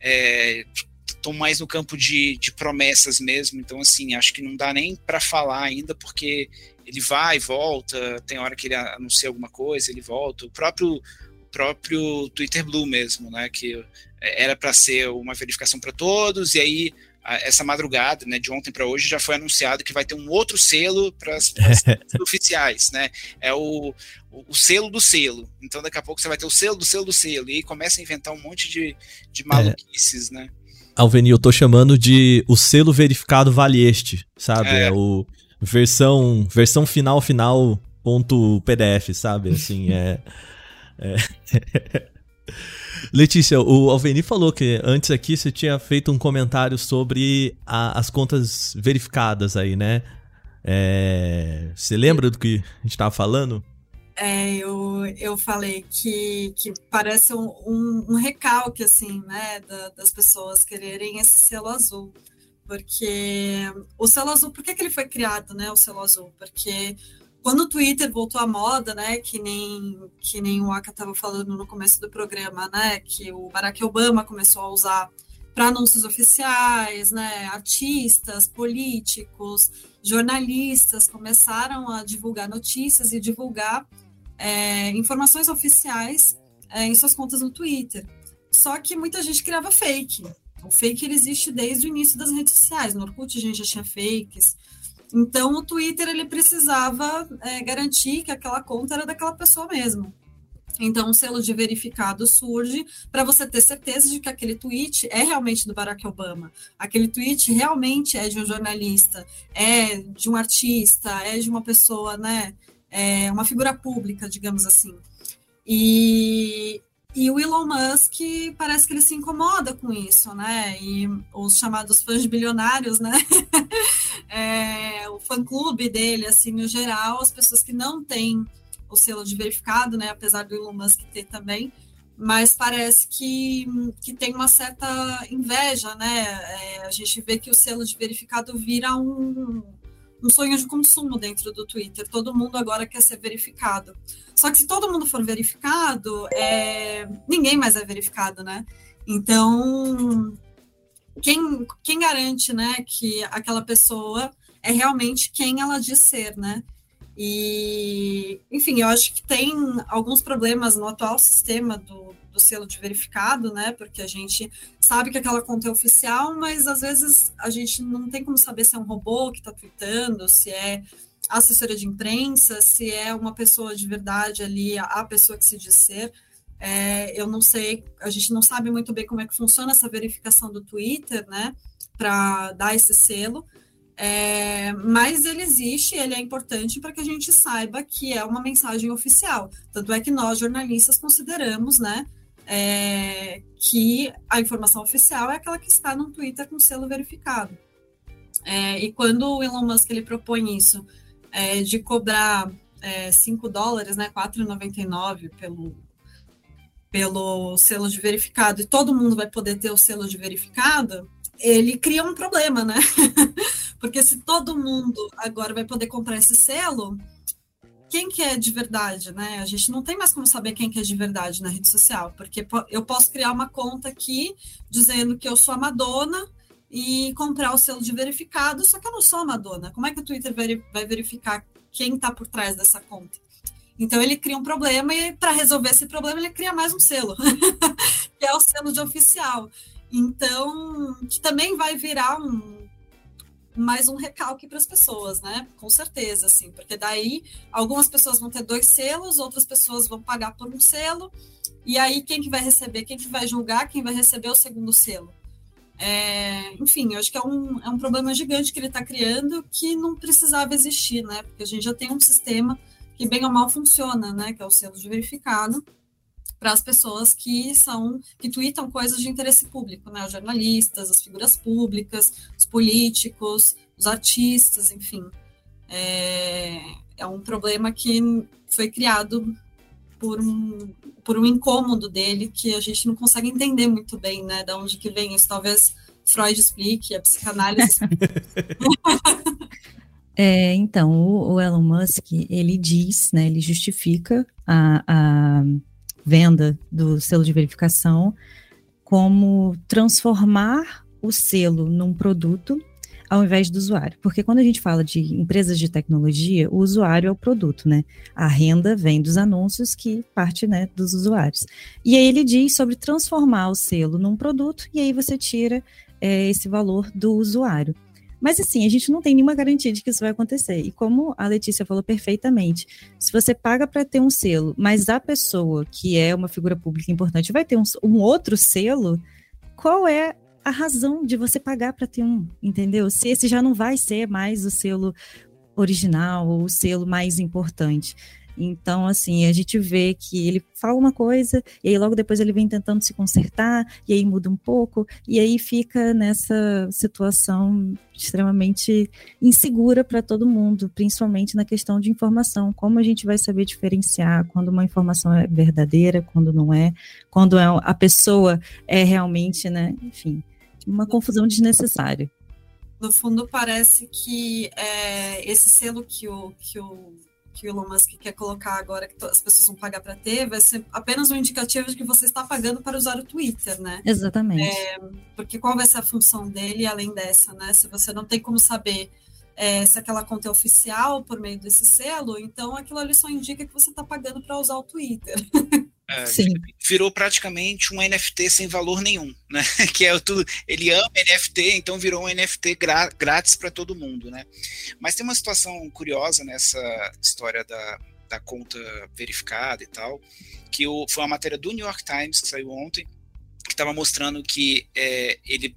É, estão mais no campo de, de promessas mesmo, então assim, acho que não dá nem para falar ainda, porque ele vai e volta, tem hora que ele anuncia alguma coisa, ele volta, o próprio, próprio Twitter Blue mesmo, né, que era para ser uma verificação para todos, e aí essa madrugada, né, de ontem para hoje, já foi anunciado que vai ter um outro selo para as *laughs* oficiais, né? É o, o, o, selo do selo. Então daqui a pouco você vai ter o selo do selo do selo e aí começa a inventar um monte de, de maluquices, é. né? Alveni, eu tô chamando de o selo verificado vale este, sabe? É, é o versão versão final final ponto PDF, sabe? Assim, é, é... *laughs* Letícia, o Alveni falou que antes aqui você tinha feito um comentário sobre a, as contas verificadas aí, né? É, você lembra do que a gente estava falando? é, eu, eu falei que, que parece um, um, um recalque, assim, né, da, das pessoas quererem esse selo azul. Porque o selo azul, por que, que ele foi criado, né, o selo azul? Porque quando o Twitter voltou à moda, né, que nem, que nem o Aka estava falando no começo do programa, né, que o Barack Obama começou a usar para anúncios oficiais, né, artistas, políticos, jornalistas começaram a divulgar notícias e divulgar é, informações oficiais é, em suas contas no Twitter. Só que muita gente criava fake. O fake ele existe desde o início das redes sociais. No Orkut a gente já tinha fakes. Então o Twitter ele precisava é, garantir que aquela conta era daquela pessoa mesmo. Então, um selo de verificado surge para você ter certeza de que aquele tweet é realmente do Barack Obama, aquele tweet realmente é de um jornalista, é de um artista, é de uma pessoa, né, é uma figura pública, digamos assim. E, e o Elon Musk parece que ele se incomoda com isso, né? E os chamados fãs bilionários, né? *laughs* é, o fã-clube dele, assim, no geral, as pessoas que não têm o selo de verificado, né? Apesar do Elon Musk ter também, mas parece que, que tem uma certa inveja, né? É, a gente vê que o selo de verificado vira um, um sonho de consumo dentro do Twitter. Todo mundo agora quer ser verificado. Só que se todo mundo for verificado, é... ninguém mais é verificado, né? Então, quem, quem garante, né, que aquela pessoa é realmente quem ela diz ser, né? E, enfim, eu acho que tem alguns problemas no atual sistema do, do selo de verificado, né? Porque a gente sabe que aquela conta é oficial, mas às vezes a gente não tem como saber se é um robô que está tweetando, se é assessoria de imprensa, se é uma pessoa de verdade ali, a pessoa que se diz ser. É, eu não sei, a gente não sabe muito bem como é que funciona essa verificação do Twitter, né? Para dar esse selo. É, mas ele existe, ele é importante para que a gente saiba que é uma mensagem oficial. Tanto é que nós, jornalistas, consideramos, né? É, que a informação oficial é aquela que está no Twitter com selo verificado. É, e quando o Elon Musk ele propõe isso é, de cobrar é, 5 dólares, né, 4,99 pelo, pelo selo de verificado, e todo mundo vai poder ter o selo de verificado, ele cria um problema, né? *laughs* Porque se todo mundo agora vai poder comprar esse selo, quem que é de verdade, né? A gente não tem mais como saber quem que é de verdade na rede social, porque eu posso criar uma conta aqui dizendo que eu sou a Madonna e comprar o selo de verificado, só que eu não sou a Madonna. Como é que o Twitter vai verificar quem está por trás dessa conta? Então ele cria um problema e para resolver esse problema ele cria mais um selo, *laughs* que é o selo de oficial. Então, que também vai virar um mais um recalque para as pessoas, né? Com certeza, assim, porque daí algumas pessoas vão ter dois selos, outras pessoas vão pagar por um selo, e aí quem que vai receber, quem que vai julgar, quem vai receber o segundo selo? É, enfim, eu acho que é um, é um problema gigante que ele está criando que não precisava existir, né? Porque a gente já tem um sistema que bem ou mal funciona, né? Que é o selo de verificado para as pessoas que são que tweetam coisas de interesse público, né? Os jornalistas, as figuras públicas, os políticos, os artistas, enfim. É, é um problema que foi criado por um, por um incômodo dele que a gente não consegue entender muito bem, né? Da onde que vem isso. Talvez Freud explique, a psicanálise *laughs* É, então, o, o, Elon Musk, ele diz, né, ele justifica a, a venda do selo de verificação como transformar o selo num produto ao invés do usuário. Porque quando a gente fala de empresas de tecnologia, o usuário é o produto, né? A renda vem dos anúncios que parte, né, dos usuários. E aí ele diz sobre transformar o selo num produto e aí você tira é, esse valor do usuário. Mas assim, a gente não tem nenhuma garantia de que isso vai acontecer. E como a Letícia falou perfeitamente, se você paga para ter um selo, mas a pessoa que é uma figura pública importante vai ter um, um outro selo, qual é a razão de você pagar para ter um, entendeu? Se esse já não vai ser mais o selo original ou o selo mais importante. Então, assim, a gente vê que ele fala uma coisa, e aí logo depois ele vem tentando se consertar, e aí muda um pouco, e aí fica nessa situação extremamente insegura para todo mundo, principalmente na questão de informação. Como a gente vai saber diferenciar quando uma informação é verdadeira, quando não é, quando é, a pessoa é realmente, né? Enfim, uma confusão desnecessária. No fundo, parece que é, esse selo que o, que o que o Elon Musk quer colocar agora, que as pessoas vão pagar para ter, vai ser apenas um indicativo de que você está pagando para usar o Twitter, né? Exatamente. É, porque qual vai ser a função dele além dessa, né? Se você não tem como saber é, se aquela conta é oficial por meio desse selo, então aquilo ali só indica que você está pagando para usar o Twitter. *laughs* É, virou praticamente um NFT sem valor nenhum, né? *laughs* Que é tudo. Ele ama NFT, então virou um NFT grátis para todo mundo, né? Mas tem uma situação curiosa nessa história da, da conta verificada e tal, que o, foi uma matéria do New York Times que saiu ontem, que estava mostrando que é, ele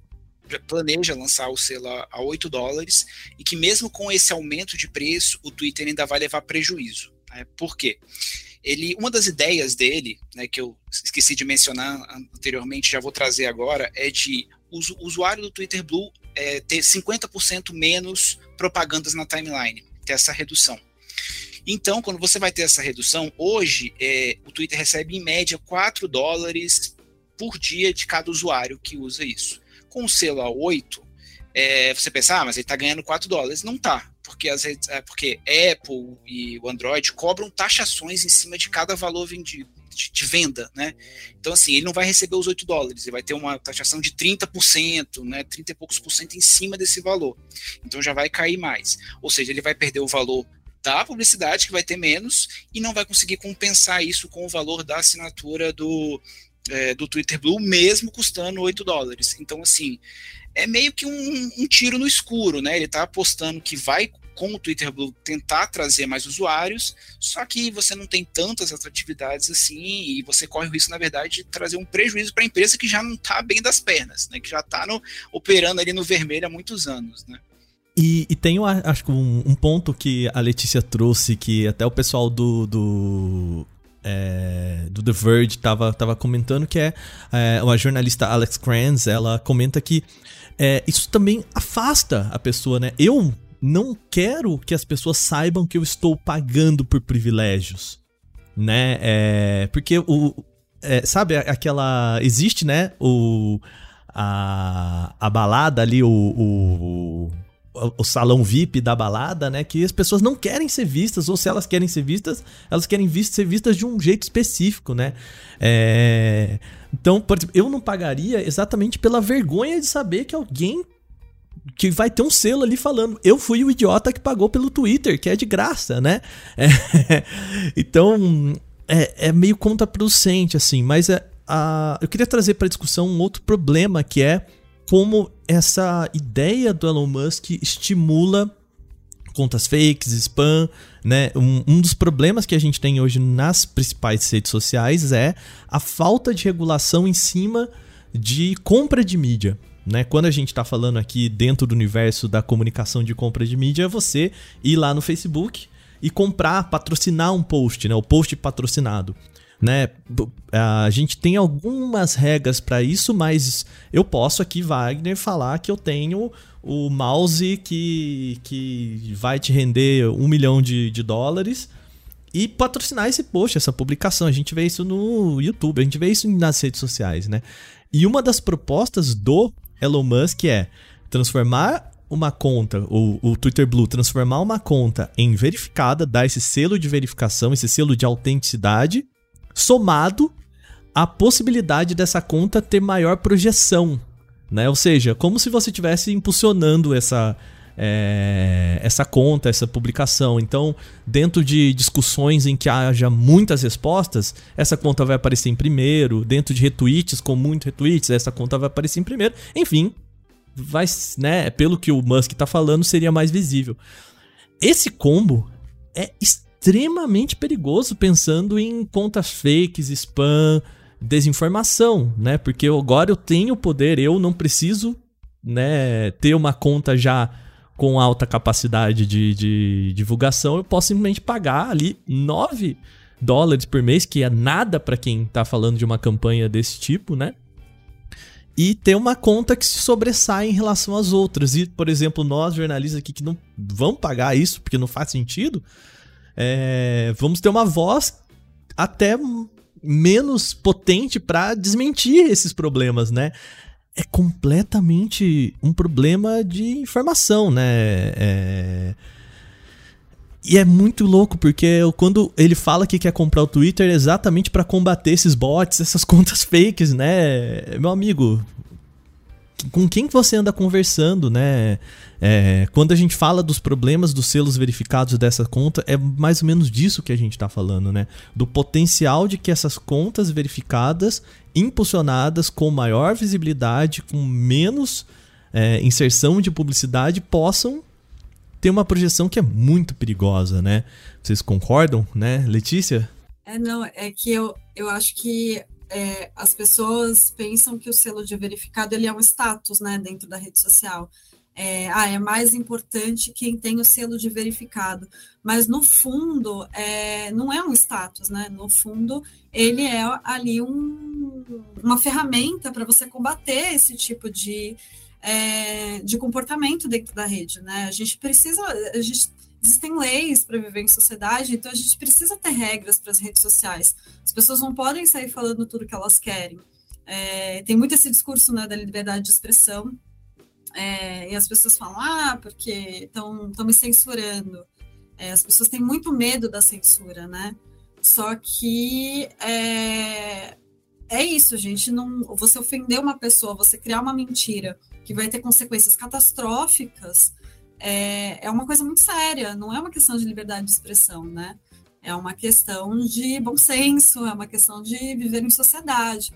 planeja lançar o selo a 8 dólares e que mesmo com esse aumento de preço, o Twitter ainda vai levar prejuízo. Né? Por quê? Ele, uma das ideias dele, né, que eu esqueci de mencionar anteriormente, já vou trazer agora, é de o usuário do Twitter Blue é, ter 50% menos propagandas na timeline, ter essa redução. Então, quando você vai ter essa redução, hoje é, o Twitter recebe em média 4 dólares por dia de cada usuário que usa isso. Com o selo a 8, é, você pensa, ah, mas ele está ganhando 4 dólares. Não está, porque, é, porque Apple e o Android cobram taxações em cima de cada valor vendido de, de, venda, né? Então, assim, ele não vai receber os 8 dólares, ele vai ter uma taxação de 30%, né? 30 e poucos por cento em cima desse valor. Então já vai cair mais. Ou seja, ele vai perder o valor da publicidade, que vai ter menos, e não vai conseguir compensar isso com o valor da assinatura do, é, do Twitter Blue, mesmo custando 8 dólares. Então, assim, é meio que um, um tiro no escuro, né? Ele está apostando que vai com o Twitter Blue tentar trazer mais usuários, só que você não tem tantas atratividades assim e você corre o risco, na verdade, de trazer um prejuízo para a empresa que já não está bem das pernas, né? Que já está operando ali no vermelho há muitos anos, né? E, e tem, acho que um, um, ponto que a Letícia trouxe, que até o pessoal do, do, é, do The Verge tava, tava comentando, que é, é uma jornalista Alex Kranz, ela comenta que é, isso também afasta a pessoa, né? Eu não quero que as pessoas saibam que eu estou pagando por privilégios, né? É, porque o é, sabe aquela existe, né? O a, a balada ali, o, o, o salão VIP da balada, né? Que as pessoas não querem ser vistas, ou se elas querem ser vistas, elas querem ser vistas de um jeito específico, né? É... Então, por exemplo, eu não pagaria exatamente pela vergonha de saber que alguém que vai ter um selo ali falando, eu fui o idiota que pagou pelo Twitter, que é de graça, né? *laughs* É, então, é, é, meio contraproducente, assim, mas é, a, eu queria trazer para discussão um outro problema que é como essa ideia do Elon Musk estimula contas fakes, spam, né? Um, um, dos problemas que a gente tem hoje nas principais redes sociais é a falta de regulação em cima de compra de mídia. Né? Quando a gente está falando aqui dentro do universo da comunicação de compra de mídia, é você ir lá no Facebook e comprar, patrocinar um post, né? o post patrocinado. Né? A gente tem algumas regras para isso, mas eu posso aqui, Wagner, falar que eu tenho o mouse que, que vai te render um milhão de, de dólares e patrocinar esse post, essa publicação. A gente vê isso no YouTube, a gente vê isso nas redes sociais, né? E uma das propostas do Elon Musk é transformar uma conta, o, o Twitter Blue, transformar uma conta em verificada, dar esse selo de verificação, esse selo de autenticidade, somado à possibilidade dessa conta ter maior projeção, né? Ou seja, como se você estivesse impulsionando essa, é, essa conta, essa publicação. Então, dentro de discussões em que haja muitas respostas, essa conta vai aparecer em primeiro. Dentro de retweets com muitos retweets, essa conta vai aparecer em primeiro. Enfim, vai, né, pelo que o Musk está falando, seria mais visível. Esse combo é extremamente perigoso pensando em contas fakes, spam, desinformação, né? Porque agora eu tenho poder, eu não preciso, né, ter uma conta já com alta capacidade de, de divulgação, eu posso simplesmente pagar ali 9 dólares por mês, que é nada para quem está falando de uma campanha desse tipo, né? E ter uma conta que se sobressai em relação às outras. E, por exemplo, nós jornalistas aqui que não vão pagar isso porque não faz sentido, é, vamos ter uma voz até menos potente para desmentir esses problemas, né? é completamente um problema de informação, né? É... E é muito louco, porque quando ele fala que quer comprar o Twitter é exatamente para combater esses bots, essas *laughs* contas fakes, né? Meu amigo, com quem que você anda conversando, né? É, quando a gente fala dos problemas dos selos verificados dessa conta, é mais ou menos disso que a gente está falando, né? Do potencial de que essas contas verificadas, impulsionadas com maior visibilidade, com menos é, inserção de publicidade, possam tem uma projeção que é muito perigosa, né? Vocês concordam, né, Letícia? É, não, é que eu, eu acho que é, as pessoas pensam que o selo de verificado ele é um status, né, dentro da rede social. É, ah, é mais importante quem tem o selo de verificado. Mas no fundo, é, não é um status, né? No fundo, ele é ali um, uma ferramenta para você combater esse tipo de, é, de comportamento dentro da rede, né? A gente precisa, a gente, existem leis para viver em sociedade, então a gente precisa ter regras para as redes sociais. As pessoas não podem sair falando tudo que elas querem. É, tem muito esse discurso né, da liberdade de expressão, é, e as pessoas falam, ah, porque estão me censurando. É, as pessoas têm muito medo da censura, né? Só que é, é isso, gente. Não, você ofender uma pessoa, você criar uma mentira que vai ter consequências catastróficas, é, é uma coisa muito séria. Não é uma questão de liberdade de expressão, né? É uma questão de bom senso, é uma questão de viver em sociedade.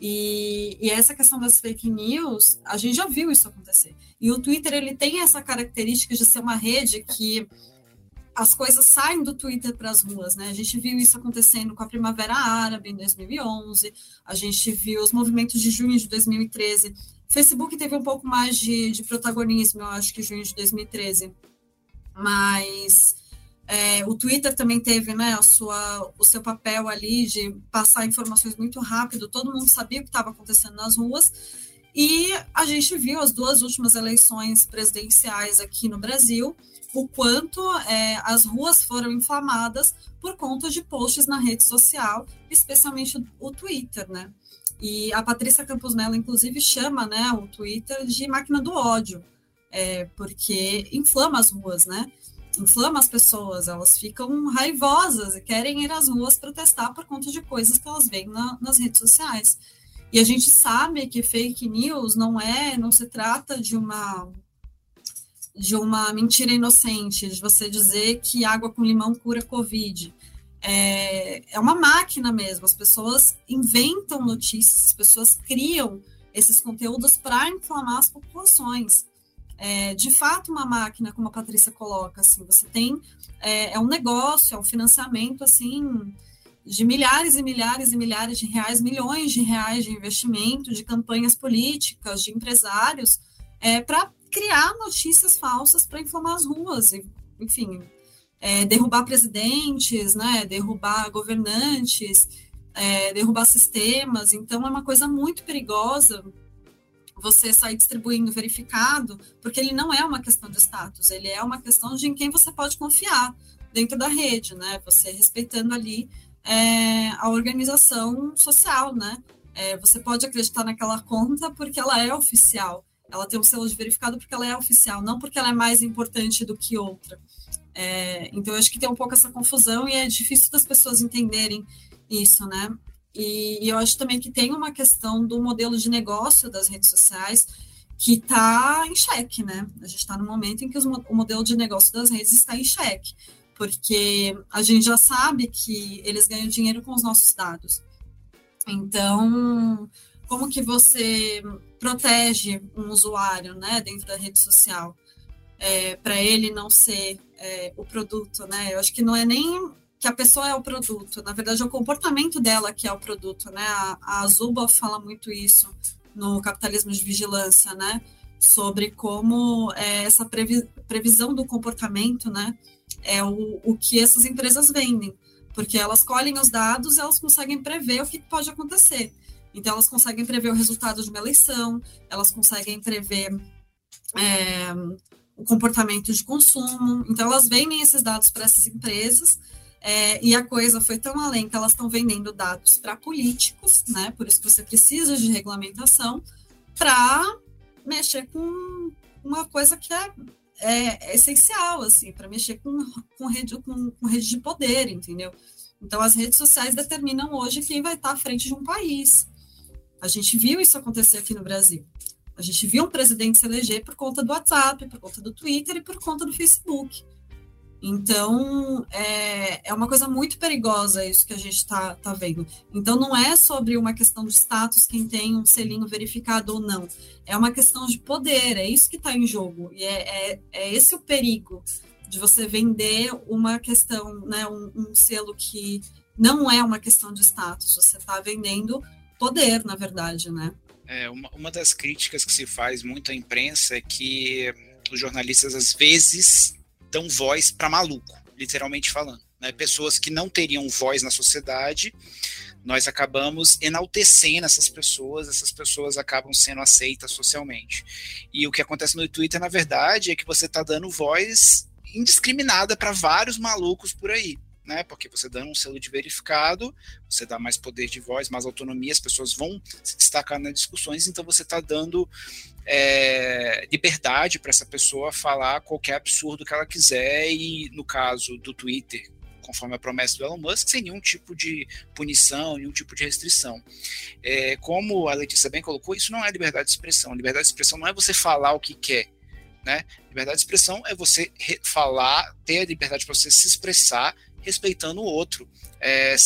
E, e, essa questão das fake news, a gente já viu isso acontecer. E o Twitter ele tem essa característica de ser uma rede que as coisas saem do Twitter para as ruas, né? A gente viu isso acontecendo com a Primavera Árabe em 2011, a gente viu os movimentos de junho de 2013. Facebook teve um pouco mais de, de protagonismo, eu acho que junho de 2013, mas é, o Twitter também teve né, a sua, o seu papel ali de passar informações muito rápido, todo mundo sabia o que estava acontecendo nas ruas, e a gente viu as duas últimas eleições presidenciais aqui no Brasil, o quanto é, as ruas foram inflamadas por conta de posts na rede social, especialmente o Twitter, né? E a Patrícia Campos Mello, inclusive, chama né, o Twitter de máquina do ódio, é, porque inflama as ruas, né? inflama as pessoas, elas ficam raivosas e querem ir às ruas protestar por conta de coisas que elas veem na, nas redes sociais. E a gente sabe que fake news não é, não se trata de uma de uma mentira inocente, de você dizer que água com limão cura Covid. É, é uma máquina mesmo, as pessoas inventam notícias, as pessoas criam esses conteúdos para inflamar as populações. É, de fato uma máquina, como a Patrícia coloca, assim, você tem é, é, um negócio, é um financiamento assim de milhares e milhares e milhares de reais, milhões de reais de investimento, de campanhas políticas, de empresários, é, para criar notícias falsas para inflamar as ruas, enfim, é, derrubar presidentes, né, derrubar governantes, é, derrubar sistemas. Então é uma coisa muito perigosa você sair distribuindo verificado, porque ele não é uma questão de status, ele é uma questão de em quem você pode confiar dentro da rede, né? Você respeitando ali é, a organização social, né? É, você pode acreditar naquela conta porque ela é oficial, ela tem um selo de verificado porque ela é oficial, não porque ela é mais importante do que outra. É, então, eu acho que tem um pouco essa confusão e é difícil das pessoas entenderem isso, né? E, e eu acho também que tem uma questão do modelo de negócio das redes sociais que está em xeque, né? A gente está no momento em que os, o modelo de negócio das redes está em xeque, porque a gente já sabe que eles ganham dinheiro com os nossos dados. Então, como que você protege um usuário, né, dentro da rede social, é, para ele não ser é, o produto, né? Eu acho que não é nem que a pessoa é o produto, na verdade é o comportamento dela que é o produto, né? A, a fala muito isso no Capitalismo de Vigilância, né? Sobre como é, essa previ, previsão do comportamento, né? É o, o que essas empresas vendem, porque elas colhem os dados elas conseguem prever o que pode acontecer. Então, elas conseguem prever o resultado de uma eleição, elas conseguem prever é, o comportamento de consumo. Então, elas vendem esses dados para essas empresas é, e a coisa foi tão além que elas estão vendendo dados para políticos, né? Por isso que você precisa de regulamentação para mexer com uma coisa que é, é, é essencial, assim, para mexer com, com, rede, com, com rede de poder, entendeu? Então, as redes sociais determinam hoje quem vai estar à frente de um país. A gente viu isso acontecer aqui no Brasil. A gente viu um presidente se eleger por conta do WhatsApp, por conta do Twitter e por conta do Facebook. Então, é, é uma coisa muito perigosa isso que a gente está tá vendo. Então, não é sobre uma questão de status, quem tem um selinho verificado ou não. É uma questão de poder, é isso que está em jogo. E é, é, é, esse o perigo de você vender uma questão, né, um, um selo que não é uma questão de status, você está vendendo poder, na verdade, né? É, uma, uma das críticas que se faz muito à imprensa é que os jornalistas, às vezes, dão voz para maluco, literalmente falando. Né? Pessoas que não teriam voz na sociedade, nós acabamos enaltecendo essas pessoas, essas pessoas acabam sendo aceitas socialmente. E o que acontece no Twitter, na verdade, é que você está dando voz indiscriminada para vários malucos por aí né? Porque você dando um selo de verificado, você dá mais poder de voz, mais autonomia, as pessoas vão se destacar nas discussões, então você está dando é, liberdade para essa pessoa falar qualquer absurdo que ela quiser, e no caso do Twitter, conforme a promessa do Elon Musk, sem nenhum tipo de punição, nenhum tipo de restrição. É, como a Letícia bem colocou, isso não é liberdade de expressão. Liberdade de expressão não é você falar o que quer. Né? Liberdade de expressão é você falar, ter a liberdade para você se expressar respeitando o outro. É,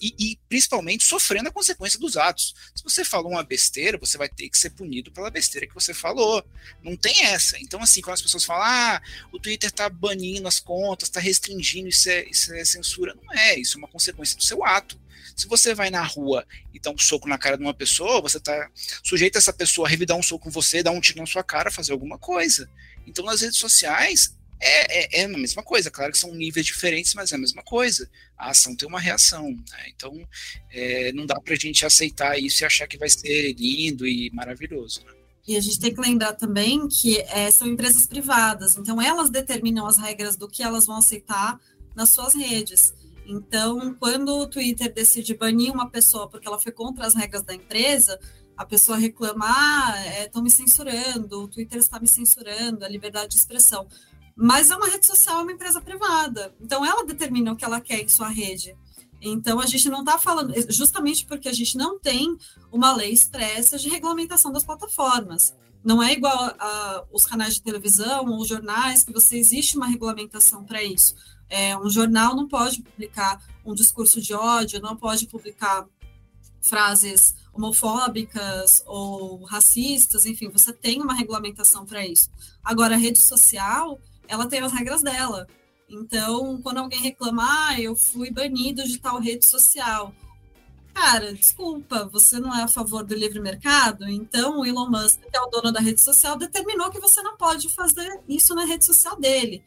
e, e, principalmente sofrendo a consequência dos atos. Se você falou uma besteira, você vai ter que ser punido pela besteira que você falou. Não tem essa. Então, assim, quando as pessoas falam, ah, o Twitter está banindo as contas, está restringindo, isso é, isso é censura. Não é, isso é uma consequência do seu ato. Se você vai na rua e dá um soco na cara de uma pessoa, você está sujeito a essa pessoa a revidar um soco com você, dar um tiro na sua cara, fazer alguma coisa. Então, nas redes sociais, é, é, é, a mesma coisa. Claro que são níveis diferentes, mas é a mesma coisa. A ação tem uma reação. Né? Então, é, não dá para a gente aceitar isso e achar que vai ser lindo e maravilhoso. Né? E a gente tem que lembrar também que é, são empresas privadas, então elas determinam as regras do que elas vão aceitar nas suas redes. Então, quando o Twitter decide banir uma pessoa porque ela foi contra as regras da empresa, a pessoa reclama, ah, estão é, me censurando, o Twitter está me censurando, a liberdade de expressão. Mas é uma rede social, é uma empresa privada. Então, ela determina o que ela quer em sua rede. Então, a gente não está falando, justamente porque a gente não tem uma lei expressa de regulamentação das plataformas. Não é igual a, a, os canais de televisão ou jornais, que você existe uma regulamentação para isso. É, um jornal não pode publicar um discurso de ódio, não pode publicar frases homofóbicas ou racistas, enfim, você tem uma regulamentação para isso. Agora, a rede social, ela tem as regras dela. Então, quando alguém reclamar, ah, eu fui banido de tal rede social. Cara, desculpa, você não é a favor do livre mercado? Então, o Elon Musk, que é o dono da rede social, determinou que você não pode fazer isso na rede social dele.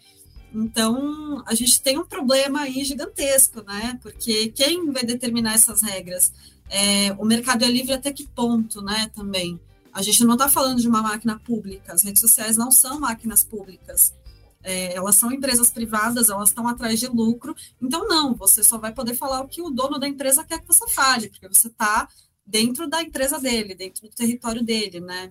Então, a gente tem um problema aí gigantesco, né? Porque quem vai determinar essas regras? É, o mercado é livre até que ponto, né? Também. A gente não está falando de uma máquina pública, as redes sociais não são máquinas públicas. É, elas são empresas privadas, elas estão atrás de lucro. Então, não, você só vai poder falar o que o dono da empresa quer que você fale, porque você está dentro da empresa dele, dentro do território dele, né?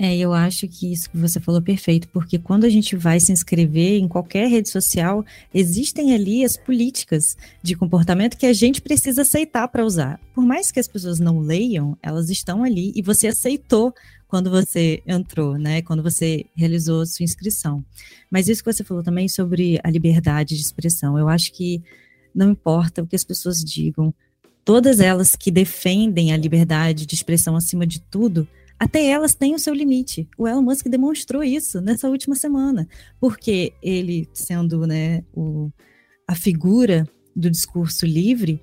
É, eu acho que isso que você falou é perfeito, porque quando a gente vai se inscrever em qualquer rede social, existem ali as políticas de comportamento que a gente precisa aceitar para usar. Por mais que as pessoas não leiam, elas estão ali e você aceitou quando você entrou, né? Quando você realizou sua inscrição. Mas isso que você falou também sobre a liberdade de expressão, eu acho que não importa o que as pessoas digam, todas elas que defendem a liberdade de expressão acima de tudo, até elas têm o seu limite. O Elon Musk demonstrou isso nessa última semana, porque ele, sendo né, o, a figura do discurso livre,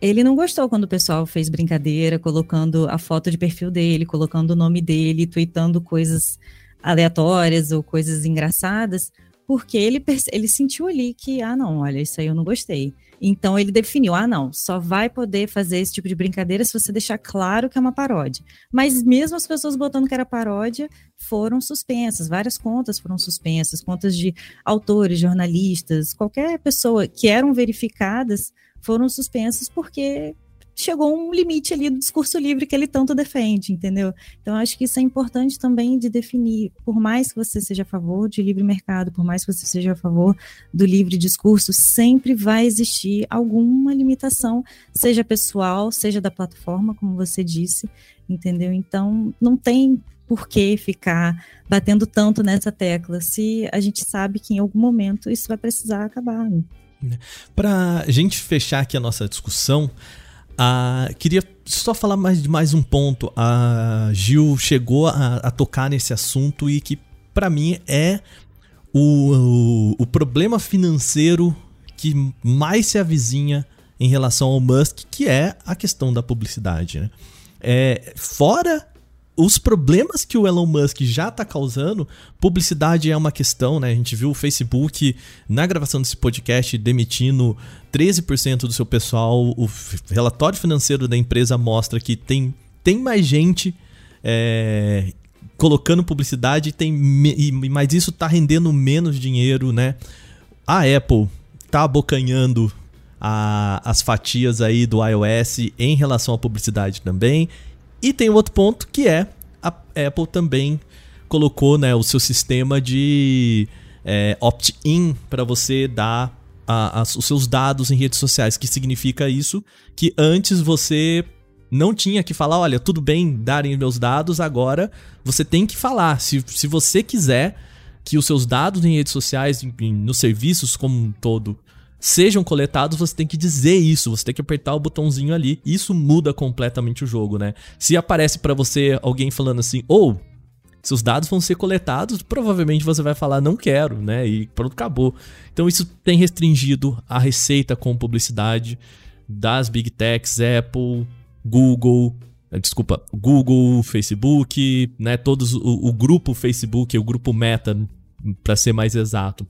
ele não gostou quando o pessoal fez brincadeira, colocando a foto de perfil dele, colocando o nome dele, tweetando coisas aleatórias ou coisas engraçadas, porque ele, ele sentiu ali que, ah, não, olha, isso aí eu não gostei. Então ele definiu: ah, não, só vai poder fazer esse tipo de brincadeira se você deixar claro que é uma paródia. Mas mesmo as pessoas botando que era paródia foram suspensas, várias contas foram suspensas, contas de autores, jornalistas, qualquer pessoa que eram verificadas foram suspensas porque chegou um limite ali do discurso livre que ele tanto defende, entendeu? Então, acho que isso é importante também de definir, por mais que você seja a favor de livre mercado, por mais que você seja a favor do livre discurso, sempre vai existir alguma limitação, seja pessoal, seja da plataforma, como você disse, entendeu? Então, não tem por que ficar batendo tanto nessa tecla se a gente sabe que em algum momento isso vai precisar acabar. Né? Para gente fechar aqui a nossa discussão, queria só falar mais de mais um ponto. A Gil chegou a, a tocar nesse assunto e que, para mim, é o, o, o, problema financeiro que mais se avizinha em relação ao Musk, que é a questão da publicidade. Né? É, fora os problemas que o Elon Musk já está causando, publicidade é uma questão, né? A gente viu o Facebook na gravação desse podcast demitindo 13% do seu pessoal. O relatório financeiro da empresa mostra que tem, tem mais gente é, colocando publicidade, tem, e, mas isso está rendendo menos dinheiro, né? A Apple está abocanhando a, as fatias aí do iOS em relação à publicidade também. E tem outro ponto que é a Apple também colocou né, o seu sistema de é, opt-in para você dar a, a, os seus dados em redes sociais. que significa isso? Que antes você não tinha que falar, olha, tudo bem darem meus dados, agora você tem que falar. Se, se você quiser que os seus dados em redes sociais, em, nos serviços como um todo, sejam coletados, você tem que dizer isso, você tem que apertar o botãozinho ali. Isso muda completamente o jogo, né? Se aparece para você alguém falando assim, ou oh, seus dados vão ser coletados, provavelmente você vai falar não quero, né? E pronto, acabou. Então isso tem restringido a receita com publicidade das big techs, Apple, Google, eh, desculpa, Google, Facebook, né? Todos o, o grupo Facebook, o grupo Meta, para ser mais exato.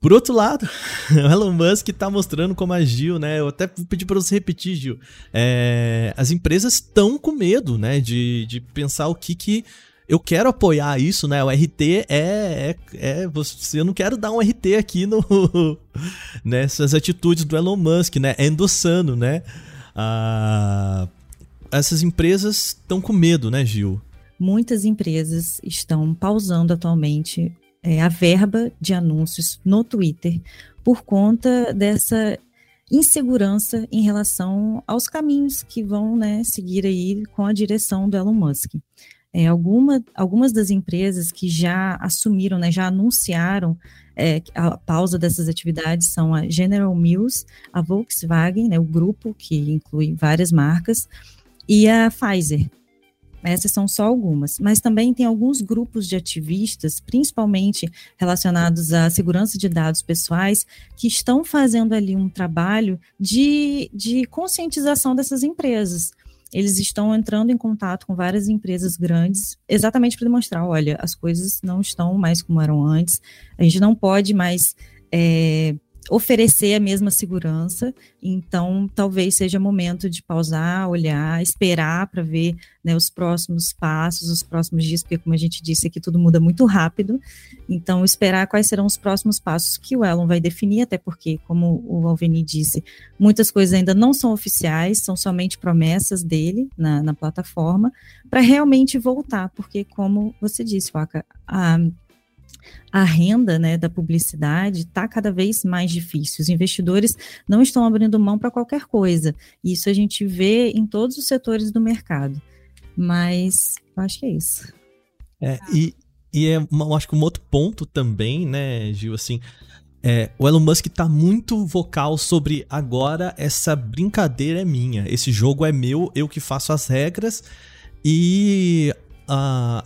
Por outro lado, *laughs* o Elon Musk está mostrando como agiu, né? Eu até pedi para você repetir, Gil. É, as empresas estão com medo, né? De, de pensar o que que eu quero apoiar isso, né? O RT é, é, é você, eu não quero dar um RT aqui no *laughs* nessas atitudes do Elon Musk, né? É endossando, né? Ah, essas empresas estão com medo, né, Gil? Muitas empresas estão pausando atualmente é, a verba de anúncios no Twitter por conta dessa insegurança em relação aos caminhos que vão né, seguir aí com a direção do Elon Musk. É, alguma, algumas das empresas que já assumiram, né, já anunciaram é, a pausa dessas atividades são a General Mills, a Volkswagen, né, o grupo que inclui várias marcas, e a Pfizer. Essas são só algumas, mas também tem alguns grupos de ativistas, principalmente relacionados à segurança de dados pessoais, que estão fazendo ali um trabalho de, de conscientização dessas empresas. Eles estão entrando em contato com várias empresas grandes, exatamente para demonstrar: olha, as coisas não estão mais como eram antes, a gente não pode mais. É, oferecer a mesma segurança. Então, talvez seja momento de pausar, olhar, esperar para ver né, os próximos passos, os próximos dias, porque, como a gente disse aqui, tudo muda muito rápido. Então, esperar quais serão os próximos passos que o Elon vai definir, até porque, como o Alveni disse, muitas coisas ainda não são oficiais, são somente promessas dele na, na plataforma, para realmente voltar, porque, como você disse, Waka, a a renda né, da publicidade está cada vez mais difícil. Os investidores não estão abrindo mão para qualquer coisa. Isso a gente vê em todos os setores do mercado. Mas eu acho que é isso. É, e, e é, eu acho que um outro ponto também, né, Gil, assim, é, o Elon Musk está muito vocal sobre agora essa brincadeira é minha, esse jogo é meu, eu que faço as regras e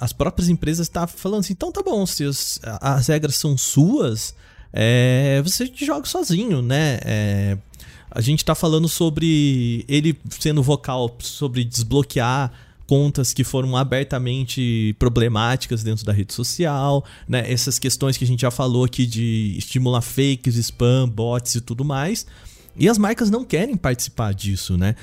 as próprias empresas estão tá falando assim, então tá bom, se as, as regras são suas, é, você joga sozinho, né? É, a gente está falando sobre ele sendo vocal sobre desbloquear contas que foram abertamente problemáticas dentro da rede social, né? Essas questões que a gente já falou aqui de estimular fakes, spam, bots e tudo mais. E as marcas não querem participar disso, né?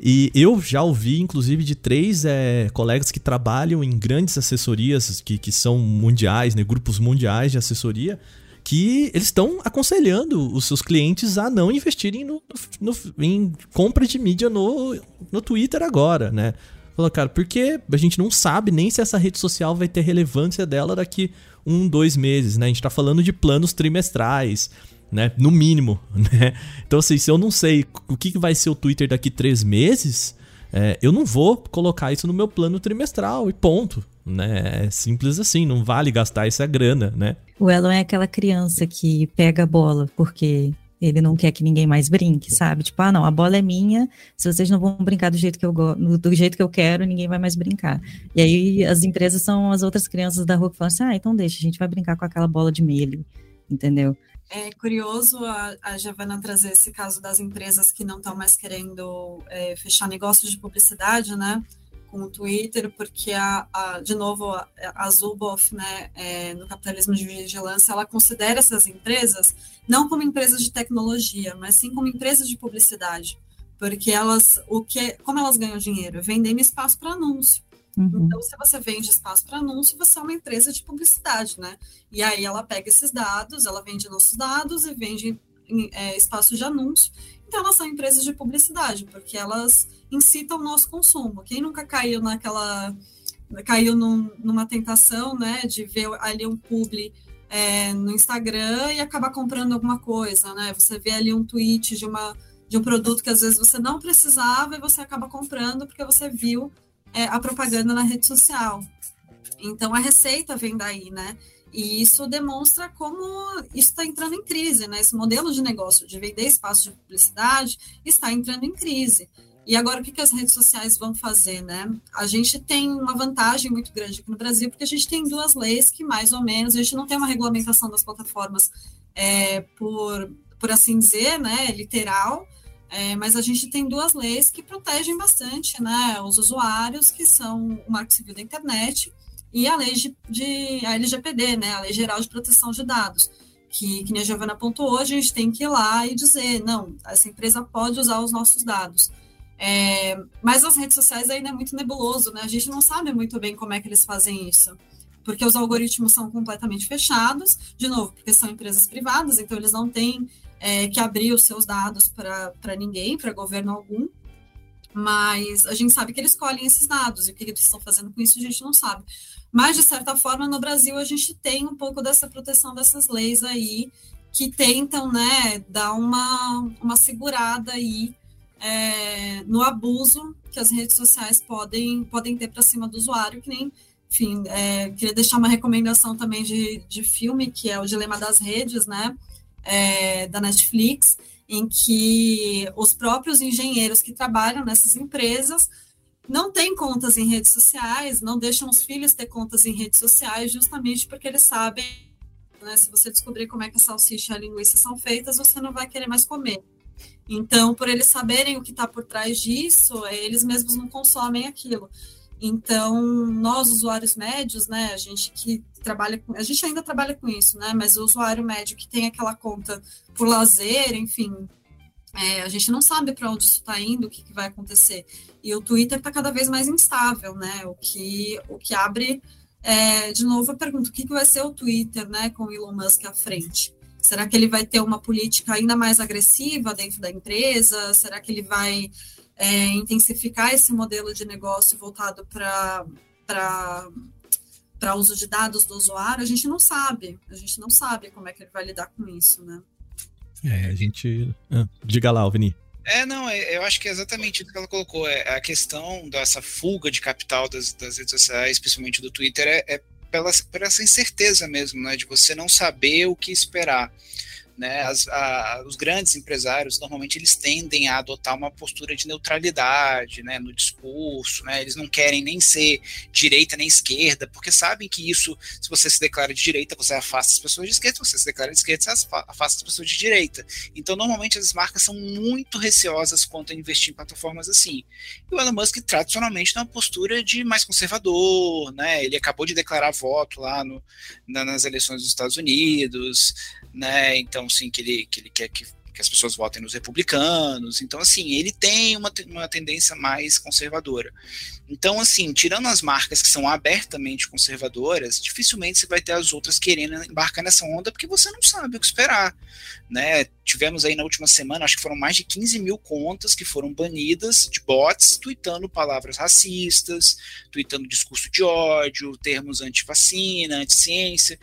E eu já ouvi, inclusive, de três é, colegas que trabalham em grandes assessorias, que, que são mundiais, né, grupos mundiais de assessoria, que eles estão aconselhando os seus clientes a não investirem no, no, em compra de mídia no, no Twitter agora, né? Falou, cara, porque a gente não sabe nem se essa rede social vai ter relevância dela daqui um, dois meses, né? A gente tá falando de planos trimestrais, né? No mínimo, *laughs* né? Então, assim, se eu não sei o que vai ser o Twitter daqui três meses, é, eu não vou colocar isso no meu plano trimestral e ponto, né? É simples assim, não vale gastar essa grana, né? O Elon é aquela criança que pega a bola porque ele não quer que ninguém mais brinque, sabe? Tipo, ah, não, a bola é minha, se vocês não vão brincar do jeito que eu do jeito que eu quero, ninguém vai mais brincar. E aí as empresas são as outras crianças da rua que falam assim: "Ah, então deixa, a gente vai brincar com aquela bola de meio", entendeu? É curioso a, a Giovana trazer esse caso das empresas que não estão mais querendo é, fechar negócios de publicidade, né? Com o Twitter, porque a, a de novo a, a Zuboff, né, é, no capitalismo de vigilância, ela considera essas empresas não como empresas de tecnologia, mas sim como empresas de publicidade, porque elas, o que, como elas ganham dinheiro, vendendo espaço para anúncio. Uhum. Então, se você vende espaço para anúncio, você é uma empresa de publicidade, né? E aí ela pega esses dados, ela vende nossos dados e vende é, espaço de anúncio. Então, elas são empresas de publicidade, porque elas incitam o nosso consumo. Quem nunca caiu naquela. caiu num, numa tentação, né, de ver ali um publi é, no Instagram e acabar comprando alguma coisa, né? Você vê ali um tweet de uma de um produto que às vezes você não precisava e você acaba comprando porque você viu é, a propaganda na rede social. Então a receita vem daí, né? E isso demonstra como isso está entrando em crise, né? Esse modelo de negócio de vender espaço de publicidade está entrando em crise. E agora o que, que as redes sociais vão fazer, né? A gente tem uma vantagem muito grande aqui no Brasil, porque a gente tem duas leis que mais ou menos, a gente não tem uma regulamentação das plataformas é, por, por assim dizer, né, literal, é, mas a gente tem duas leis que protegem bastante né, os usuários, que são o Marco Civil da Internet e a lei de, de a LGPD, né, a Lei Geral de Proteção de Dados, que, que a Giovana apontou, a gente tem que ir lá e dizer, não, essa empresa pode usar os nossos dados. É, mas as redes sociais ainda é muito nebuloso, né? A gente não sabe muito bem como é que eles fazem isso. Porque os algoritmos são completamente fechados, de novo, porque são empresas privadas, então eles não têm é, que abrir os seus dados para ninguém, para governo algum, mas a gente sabe que eles colhem esses dados e o que eles estão fazendo com isso a gente não sabe. Mas, de certa forma, no Brasil a gente tem um pouco dessa proteção dessas leis aí que tentam né, dar uma, uma segurada aí é, no abuso que as redes sociais podem, podem ter para cima do usuário, que nem enfim, é, queria deixar uma recomendação também de, de filme, que é o Dilema das Redes, né? É, da Netflix, em que os próprios engenheiros que trabalham nessas empresas não têm contas em redes sociais, não deixam os filhos ter contas em redes sociais, justamente porque eles sabem, né, se você descobrir como é que a salsicha e a linguiça são feitas, você não vai querer mais comer. Então, por eles saberem o que está por trás disso, eles mesmos não consomem aquilo. Então, nós, usuários médios, né, a gente que trabalha com, a gente ainda trabalha com isso, né, mas o usuário médio que tem aquela conta por lazer, enfim, é, a gente não sabe para onde isso está indo, o que, que, vai acontecer. E o Twitter está cada vez mais instável, né, o que, o que abre, é, de novo, a pergunta, o que, que vai ser o Twitter, né, com o Elon Musk à frente? Será que ele vai ter uma política ainda mais agressiva dentro da empresa? Será que ele vai é, intensificar esse modelo de negócio voltado para para uso de dados do usuário, a gente não sabe. A gente não sabe como é que ele vai lidar com isso, né? É, a gente. Ah, diga lá, Alvini. É, não, é, eu acho que é exatamente isso que ela colocou. É a questão dessa fuga de capital das, das redes sociais, principalmente do Twitter, é, é pela, por essa incerteza mesmo, né? De você não saber o que esperar né, as, a, os grandes empresários normalmente eles tendem a adotar uma postura de neutralidade, né, no discurso, né, eles não querem nem ser direita nem esquerda, porque sabem que isso, se você se declara de direita, você afasta as pessoas de esquerda, se você se declara de esquerda, você afasta as pessoas de direita. Então, normalmente as marcas são muito receosas quanto a investir em plataformas assim. E o Elon Musk tradicionalmente tem uma postura de mais conservador, né, ele acabou de declarar voto lá no, na, nas eleições dos Estados Unidos, né? Então, sim, que ele, que ele quer que, que as pessoas votem nos republicanos. Então, assim, ele tem uma, uma tendência mais conservadora. Então, assim, tirando as marcas que são abertamente conservadoras, dificilmente você vai ter as outras querendo embarcar nessa onda, porque você não sabe o que esperar. Né? Tivemos aí na última semana, acho que foram mais de 15 mil contas que foram banidas de bots, tweetando palavras racistas, tweetando discurso de ódio, termos anti-vacina, anti-ciência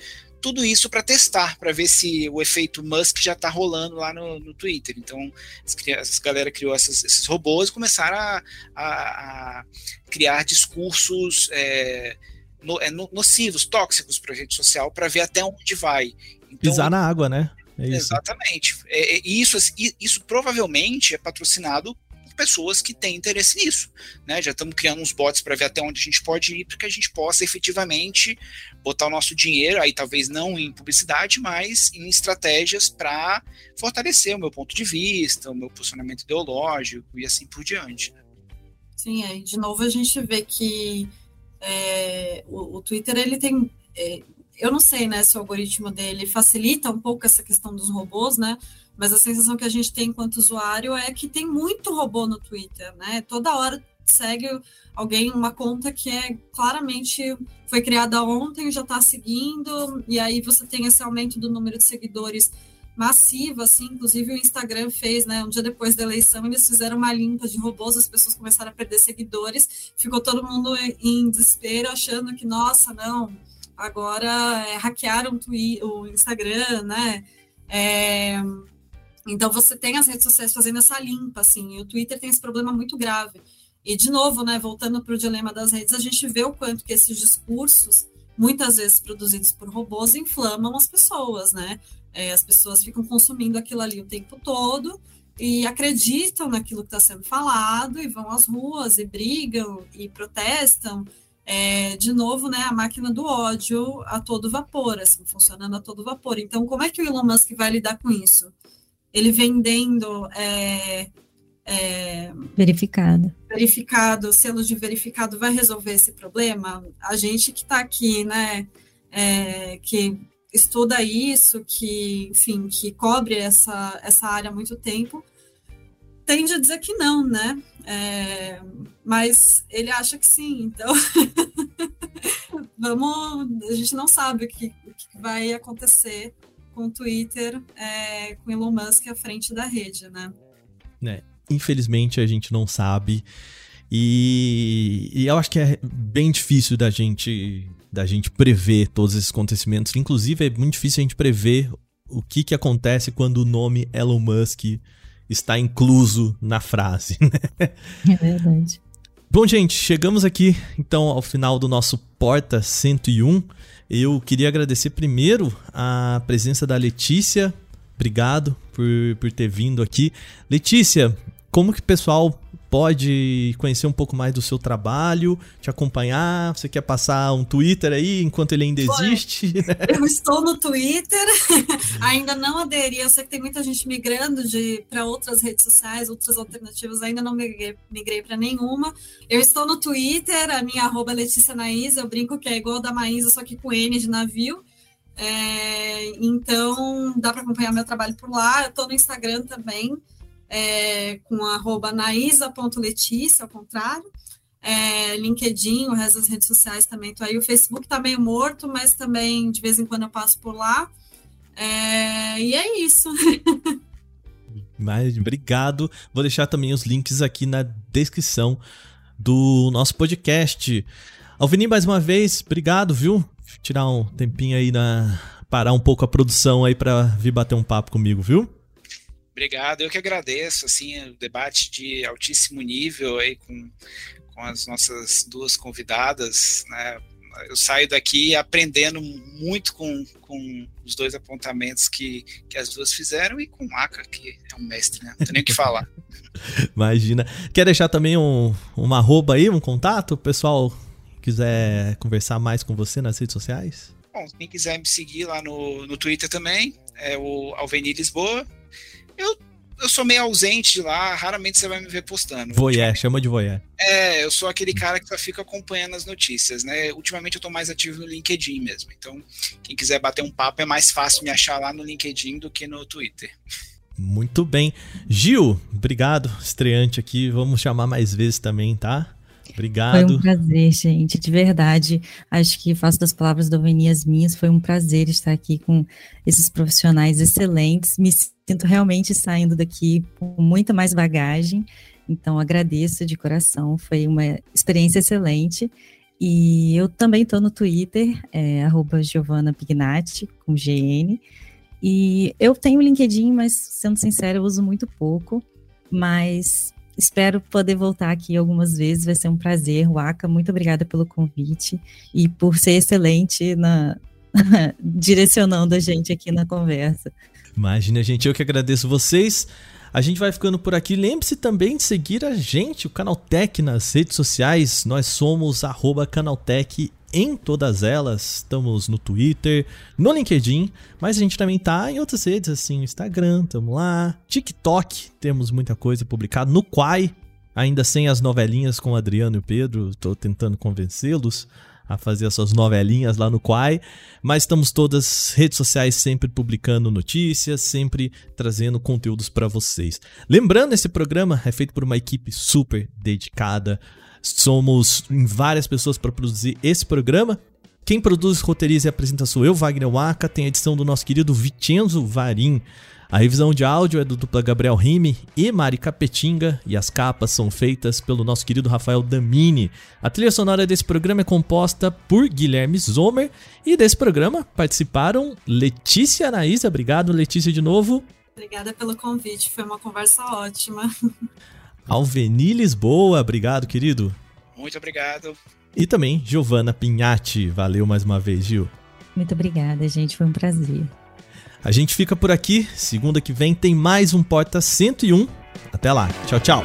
tudo isso para testar, para ver se o efeito Musk já está rolando lá no, no Twitter. Então, essa galera criou essas, esses robôs e começaram a, a, a criar discursos é, no, é, nocivos, tóxicos para a rede social, para ver até onde vai. Então, Pisar na água, né? É isso. Exatamente. É, é isso, isso provavelmente é patrocinado pessoas que têm interesse nisso. Né? Já estamos criando uns bots para ver até onde a gente pode ir, para que a gente possa efetivamente botar o nosso dinheiro, aí talvez não em publicidade, mas em estratégias para fortalecer o meu ponto de vista, o meu posicionamento ideológico e assim por diante. Sim, aí de novo a gente vê que é, o, o, Twitter ele tem. É, eu não sei né, se o algoritmo dele facilita um pouco essa questão dos robôs, né? Mas a sensação que a gente tem enquanto usuário é que tem muito robô no Twitter, né? Toda hora segue alguém uma conta que é claramente foi criada ontem, já está seguindo, e aí você tem esse aumento do número de seguidores massivo, assim, inclusive o Instagram fez, né, um dia depois da eleição, eles fizeram uma limpa de robôs, as pessoas começaram a perder seguidores, ficou todo mundo em desespero, achando que, nossa, não, agora é, hackearam o Instagram, né, é, então você tem as redes sociais fazendo essa limpa, assim, e o Twitter tem esse problema muito grave. E de novo, né, voltando para o dilema das redes, a gente vê o quanto que esses discursos, muitas vezes produzidos por robôs, inflamam as pessoas, né? É, as pessoas ficam consumindo aquilo ali o tempo todo e acreditam naquilo que está sendo falado e vão às ruas e brigam e protestam. É, de novo, né, a máquina do ódio a todo vapor, assim, funcionando a todo vapor. Então, como é que o Elon Musk vai lidar com isso? Ele vendendo é, é, verificado. Verificado, selo de verificado vai resolver esse problema? A gente que está aqui, né, é, que estuda isso, que, enfim, que cobre essa, essa área há muito tempo, tende a dizer que não, né? É, mas ele acha que sim, então *laughs* vamos, a gente não sabe o que, o que vai acontecer com o Twitter, é, com Elon Musk à frente da rede, né? É, infelizmente a gente não sabe. E, e, eu acho que é bem difícil da gente da gente prever todos esses acontecimentos. Inclusive, é muito difícil a gente prever o que, que acontece quando o nome Elon Musk está incluso na frase. *laughs* Né? É verdade. Bom, gente, chegamos aqui então ao final do nosso Porta 101. Eu queria agradecer primeiro a presença da Letícia. Obrigado por, por ter vindo aqui. Letícia, como que o pessoal pode conhecer um pouco mais do seu trabalho, te acompanhar? Você quer passar um Twitter aí enquanto ele ainda existe? *laughs* Eu estou no Twitter, *laughs* ainda não aderi. Eu sei que tem muita gente migrando para outras redes sociais, outras alternativas, ainda não migrei, migrei para nenhuma. Eu estou no Twitter, a minha arroba é Letícia Naís, eu brinco que é igual da Maísa, só que com N de navio. É, então, dá para acompanhar meu trabalho por lá. Eu estou no Instagram também é, com arroba naisa.letícia, ao contrário. É, LinkedIn, o resto das redes sociais também aí. O Facebook está meio morto, mas também de vez em quando eu passo por lá. É, e é isso. *laughs* Mas obrigado. Vou deixar também os links aqui na descrição do nosso podcast. Alvini, mais uma vez, obrigado, viu? Tirar um tempinho aí na parar um pouco a produção aí para vir bater um papo comigo, viu? Obrigado, eu que agradeço, assim, o debate de altíssimo nível aí com, com as nossas duas convidadas, né? Eu saio daqui aprendendo muito com, com os dois apontamentos que, que as duas fizeram e com o Maca, que é um mestre, né? Não tem nem o que falar. *laughs* Imagina. Quer deixar também um, uma arroba aí, um contato? O pessoal quiser conversar mais com você nas redes sociais? Bom, quem quiser me seguir lá no, no Twitter também, é o Alvenir Lisboa, eu, eu sou meio ausente de lá, raramente você vai me ver postando. Voyeur, chama de voyeur. É, eu sou aquele cara que só fica acompanhando as notícias, né? Ultimamente eu tô mais ativo no LinkedIn mesmo. Então, quem quiser bater um papo é mais fácil me achar lá no LinkedIn do que no Twitter. Muito bem. Gil, obrigado, estreante aqui. Vamos chamar mais vezes também, tá? Obrigado. Foi um prazer, gente, de verdade. Acho que faço das palavras do Veni as minhas. Foi um prazer estar aqui com esses profissionais excelentes. Me sinto realmente saindo daqui com muita mais bagagem. Então, agradeço de coração. Foi uma experiência excelente. E eu também estou no Twitter, é, Giovanna Pignatti, com GN. E eu tenho LinkedIn, mas, sendo sincero, eu uso muito pouco. Mas espero poder voltar aqui algumas vezes, vai ser um prazer. Waka, muito obrigada pelo convite e por ser excelente na *laughs* direcionando a gente aqui na conversa. Imagina, gente, eu que agradeço vocês. A gente vai ficando por aqui. Lembre-se também de seguir a gente, o Canaltech, nas redes sociais. Nós somos Canaltech em todas elas. Estamos no Twitter, no LinkedIn, mas a gente também tá em outras redes, assim, Instagram, estamos lá. TikTok, temos muita coisa publicada. No Quai, ainda sem as novelinhas com o Adriano e o Pedro, estou tentando convencê-los a fazer as suas novelinhas lá no Quai, mas estamos todas redes sociais sempre publicando notícias, sempre trazendo conteúdos para vocês. Lembrando, esse programa é feito por uma equipe super dedicada. Somos em várias pessoas para produzir esse programa. Quem produz, roteiriza e apresenta sou eu, Wagner Waka. Tem a edição do nosso querido Vicenzo Varim. A revisão de áudio é do dupla Gabriel Rime e Mari Capetinga e as capas são feitas pelo nosso querido Rafael Damini. A trilha sonora desse programa é composta por Guilherme Zomer e desse programa participaram Letícia Anaísa. Obrigado, Letícia, de novo. Obrigada pelo convite, foi uma conversa ótima. *laughs* Alveni Lisboa, obrigado, querido. Muito obrigado. E também Giovana Pinhatti, valeu mais uma vez, Gil. Muito obrigada, gente, foi um prazer. A gente fica por aqui. Segunda que vem tem mais um Porta 101. Até lá. Tchau, tchau.